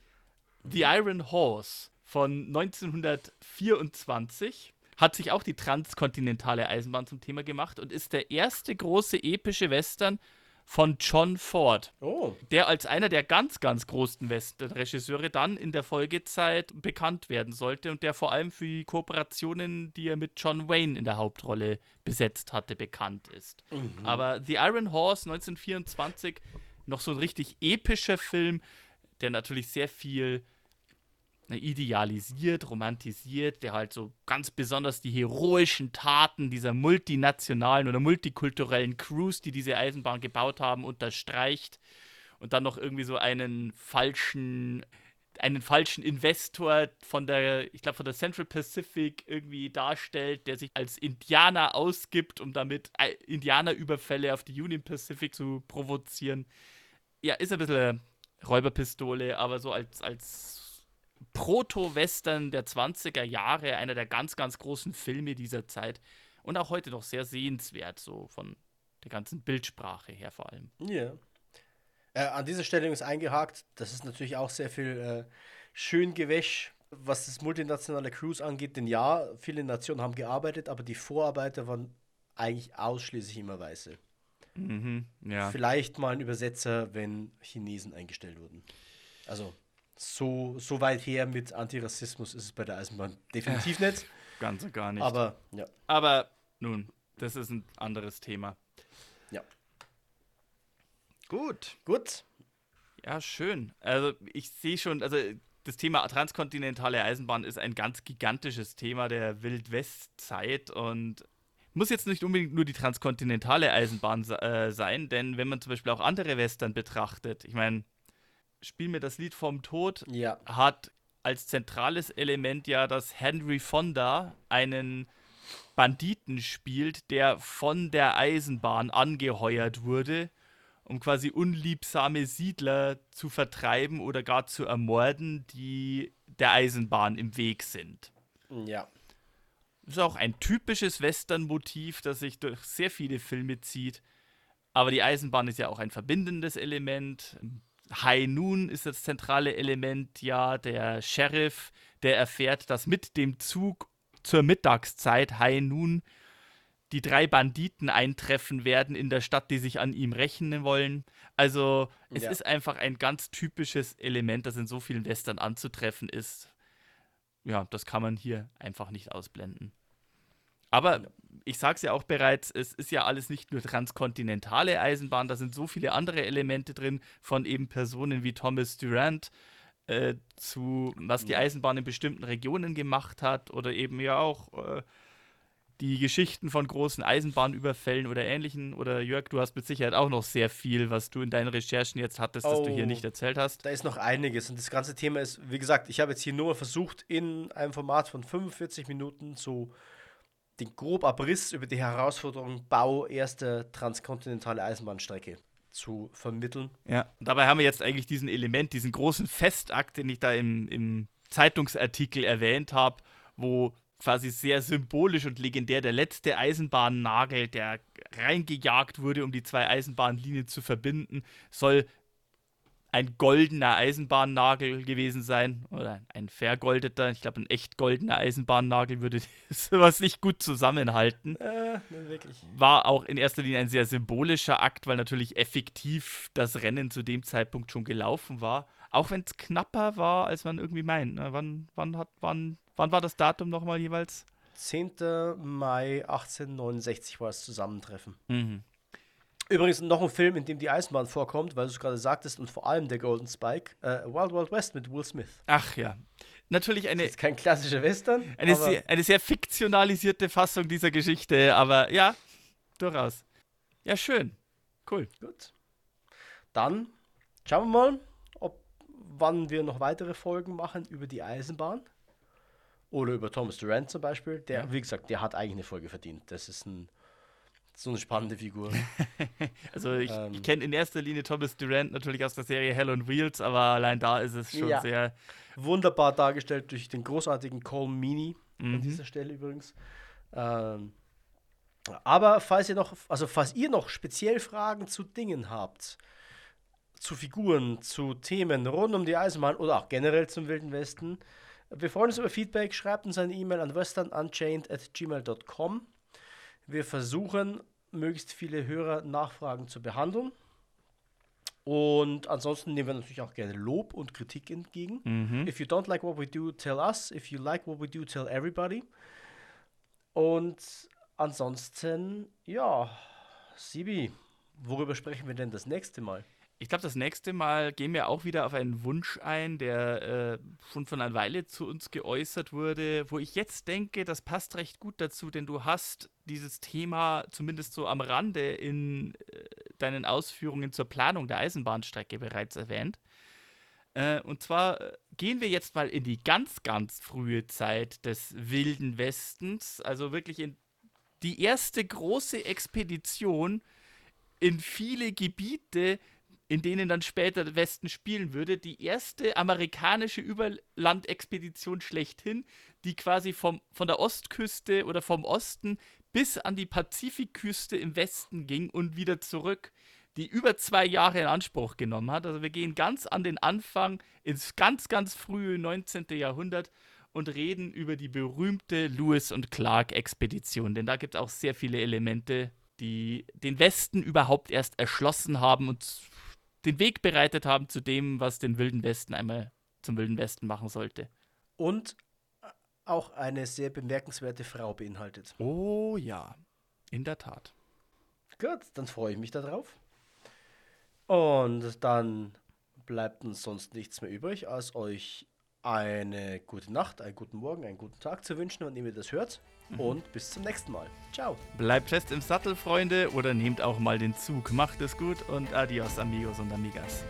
The Iron Horse von 1924 hat sich auch die transkontinentale Eisenbahn zum Thema gemacht und ist der erste große epische Western, von John Ford, oh. der als einer der ganz, ganz großen Western-Regisseure dann in der Folgezeit bekannt werden sollte und der vor allem für die Kooperationen, die er mit John Wayne in der Hauptrolle besetzt hatte, bekannt ist. Mhm. Aber The Iron Horse 1924, noch so ein richtig epischer Film, der natürlich sehr viel idealisiert, romantisiert, der halt so ganz besonders die heroischen Taten dieser multinationalen oder multikulturellen Crews, die diese Eisenbahn gebaut haben, unterstreicht und dann noch irgendwie so einen falschen einen falschen Investor von der, ich glaube, von der Central Pacific irgendwie darstellt, der sich als Indianer ausgibt, um damit äh, Indianerüberfälle auf die Union Pacific zu provozieren. Ja, ist ein bisschen Räuberpistole, aber so als, als Proto-Western der 20er Jahre, einer der ganz, ganz großen Filme dieser Zeit und auch heute noch sehr sehenswert, so von der ganzen Bildsprache her vor allem. Ja. Äh, an dieser Stelle ist eingehakt, das ist natürlich auch sehr viel äh, Schöngewäsch, was das multinationale Cruise angeht. Denn ja, viele Nationen haben gearbeitet, aber die Vorarbeiter waren eigentlich ausschließlich immer Weiße. Mhm, ja. Vielleicht mal ein Übersetzer, wenn Chinesen eingestellt wurden. Also so, so weit her mit Antirassismus ist es bei der Eisenbahn definitiv nicht. Ganz und gar nicht. Aber, ja. Aber nun, das ist ein anderes Thema. Ja. Gut. Gut. Ja, schön. Also ich sehe schon, also das Thema transkontinentale Eisenbahn ist ein ganz gigantisches Thema der Wildwestzeit und muss jetzt nicht unbedingt nur die transkontinentale Eisenbahn äh, sein, denn wenn man zum Beispiel auch andere Western betrachtet, ich meine, Spiel mir das Lied vom Tod ja. hat als zentrales Element ja, dass Henry Fonda einen Banditen spielt, der von der Eisenbahn angeheuert wurde, um quasi unliebsame Siedler zu vertreiben oder gar zu ermorden, die der Eisenbahn im Weg sind. Ja. Das ist auch ein typisches Western-Motiv, das sich durch sehr viele Filme zieht. Aber die Eisenbahn ist ja auch ein verbindendes Element. High Noon ist das zentrale Element, ja, der Sheriff, der erfährt, dass mit dem Zug zur Mittagszeit High Noon die drei Banditen eintreffen werden in der Stadt, die sich an ihm rechnen wollen. Also es ja. ist einfach ein ganz typisches Element, das in so vielen Western anzutreffen ist. Ja, das kann man hier einfach nicht ausblenden. Aber ich sage es ja auch bereits, es ist ja alles nicht nur transkontinentale Eisenbahn, da sind so viele andere Elemente drin, von eben Personen wie Thomas Durant äh, zu, was die Eisenbahn in bestimmten Regionen gemacht hat oder eben ja auch äh, die Geschichten von großen Eisenbahnüberfällen oder ähnlichen. Oder Jörg, du hast mit Sicherheit auch noch sehr viel, was du in deinen Recherchen jetzt hattest, oh, das du hier oh, nicht erzählt hast. Da ist noch einiges und das ganze Thema ist, wie gesagt, ich habe jetzt hier nur versucht, in einem Format von 45 Minuten so den grob Abriss über die Herausforderung Bau erster transkontinentale Eisenbahnstrecke zu vermitteln. Ja, und dabei haben wir jetzt eigentlich diesen Element, diesen großen Festakt, den ich da im, im Zeitungsartikel erwähnt habe, wo quasi sehr symbolisch und legendär der letzte Eisenbahnnagel, der reingejagt wurde, um die zwei Eisenbahnlinien zu verbinden, soll ein goldener Eisenbahnnagel gewesen sein oder ein vergoldeter. Ich glaube, ein echt goldener Eisenbahnnagel würde [laughs] sowas nicht gut zusammenhalten. Äh. War auch in erster Linie ein sehr symbolischer Akt, weil natürlich effektiv das Rennen zu dem Zeitpunkt schon gelaufen war. Auch wenn es knapper war, als man irgendwie meint. Ne? Wann, wann, hat, wann, wann war das Datum nochmal jeweils? 10. Mai 1869 war das Zusammentreffen. Mhm. Übrigens noch ein Film, in dem die Eisenbahn vorkommt, weil du es gerade sagtest, und vor allem der Golden Spike, äh, Wild Wild West mit Will Smith. Ach ja. Natürlich eine. Das ist kein klassischer Western. Eine, sehr, eine sehr fiktionalisierte Fassung dieser Geschichte, aber ja, durchaus. Ja, schön. Cool. Gut. Dann schauen wir mal, ob wann wir noch weitere Folgen machen über die Eisenbahn. Oder über Thomas Durant zum Beispiel. Der, ja. wie gesagt, der hat eigentlich eine Folge verdient. Das ist ein so eine spannende Figur. [laughs] also ich, ähm, ich kenne in erster Linie Thomas Durant natürlich aus der Serie Hell on Wheels, aber allein da ist es schon ja. sehr wunderbar dargestellt durch den großartigen Cole Meany mhm. an dieser Stelle übrigens. Ähm, aber falls ihr noch, also falls ihr noch speziell Fragen zu Dingen habt, zu Figuren, zu Themen rund um die Eisenbahn oder auch generell zum Wilden Westen, wir freuen uns über Feedback. Schreibt uns eine E-Mail an westernunchained@gmail.com. Wir versuchen, möglichst viele Hörer-Nachfragen zu behandeln. Und ansonsten nehmen wir natürlich auch gerne Lob und Kritik entgegen. Mhm. If you don't like what we do, tell us. If you like what we do, tell everybody. Und ansonsten, ja, Sibi, worüber sprechen wir denn das nächste Mal? Ich glaube, das nächste Mal gehen wir auch wieder auf einen Wunsch ein, der äh, schon von einer Weile zu uns geäußert wurde, wo ich jetzt denke, das passt recht gut dazu, denn du hast dieses Thema zumindest so am Rande in äh, deinen Ausführungen zur Planung der Eisenbahnstrecke bereits erwähnt. Äh, und zwar äh, gehen wir jetzt mal in die ganz, ganz frühe Zeit des Wilden Westens, also wirklich in die erste große Expedition in viele Gebiete, in denen dann später der Westen spielen würde, die erste amerikanische Überlandexpedition schlechthin, die quasi vom, von der Ostküste oder vom Osten bis an die Pazifikküste im Westen ging und wieder zurück, die über zwei Jahre in Anspruch genommen hat. Also wir gehen ganz an den Anfang ins ganz, ganz frühe 19. Jahrhundert und reden über die berühmte Lewis und Clark Expedition, denn da gibt es auch sehr viele Elemente, die den Westen überhaupt erst erschlossen haben und den Weg bereitet haben zu dem, was den Wilden Westen einmal zum Wilden Westen machen sollte. Und auch eine sehr bemerkenswerte Frau beinhaltet. Oh ja, in der Tat. Gut, dann freue ich mich darauf. Und dann bleibt uns sonst nichts mehr übrig, als euch eine gute Nacht, einen guten Morgen, einen guten Tag zu wünschen, und ihr das hört. Mhm. Und bis zum nächsten Mal. Ciao. Bleibt fest im Sattel, Freunde, oder nehmt auch mal den Zug. Macht es gut und adios, amigos und amigas.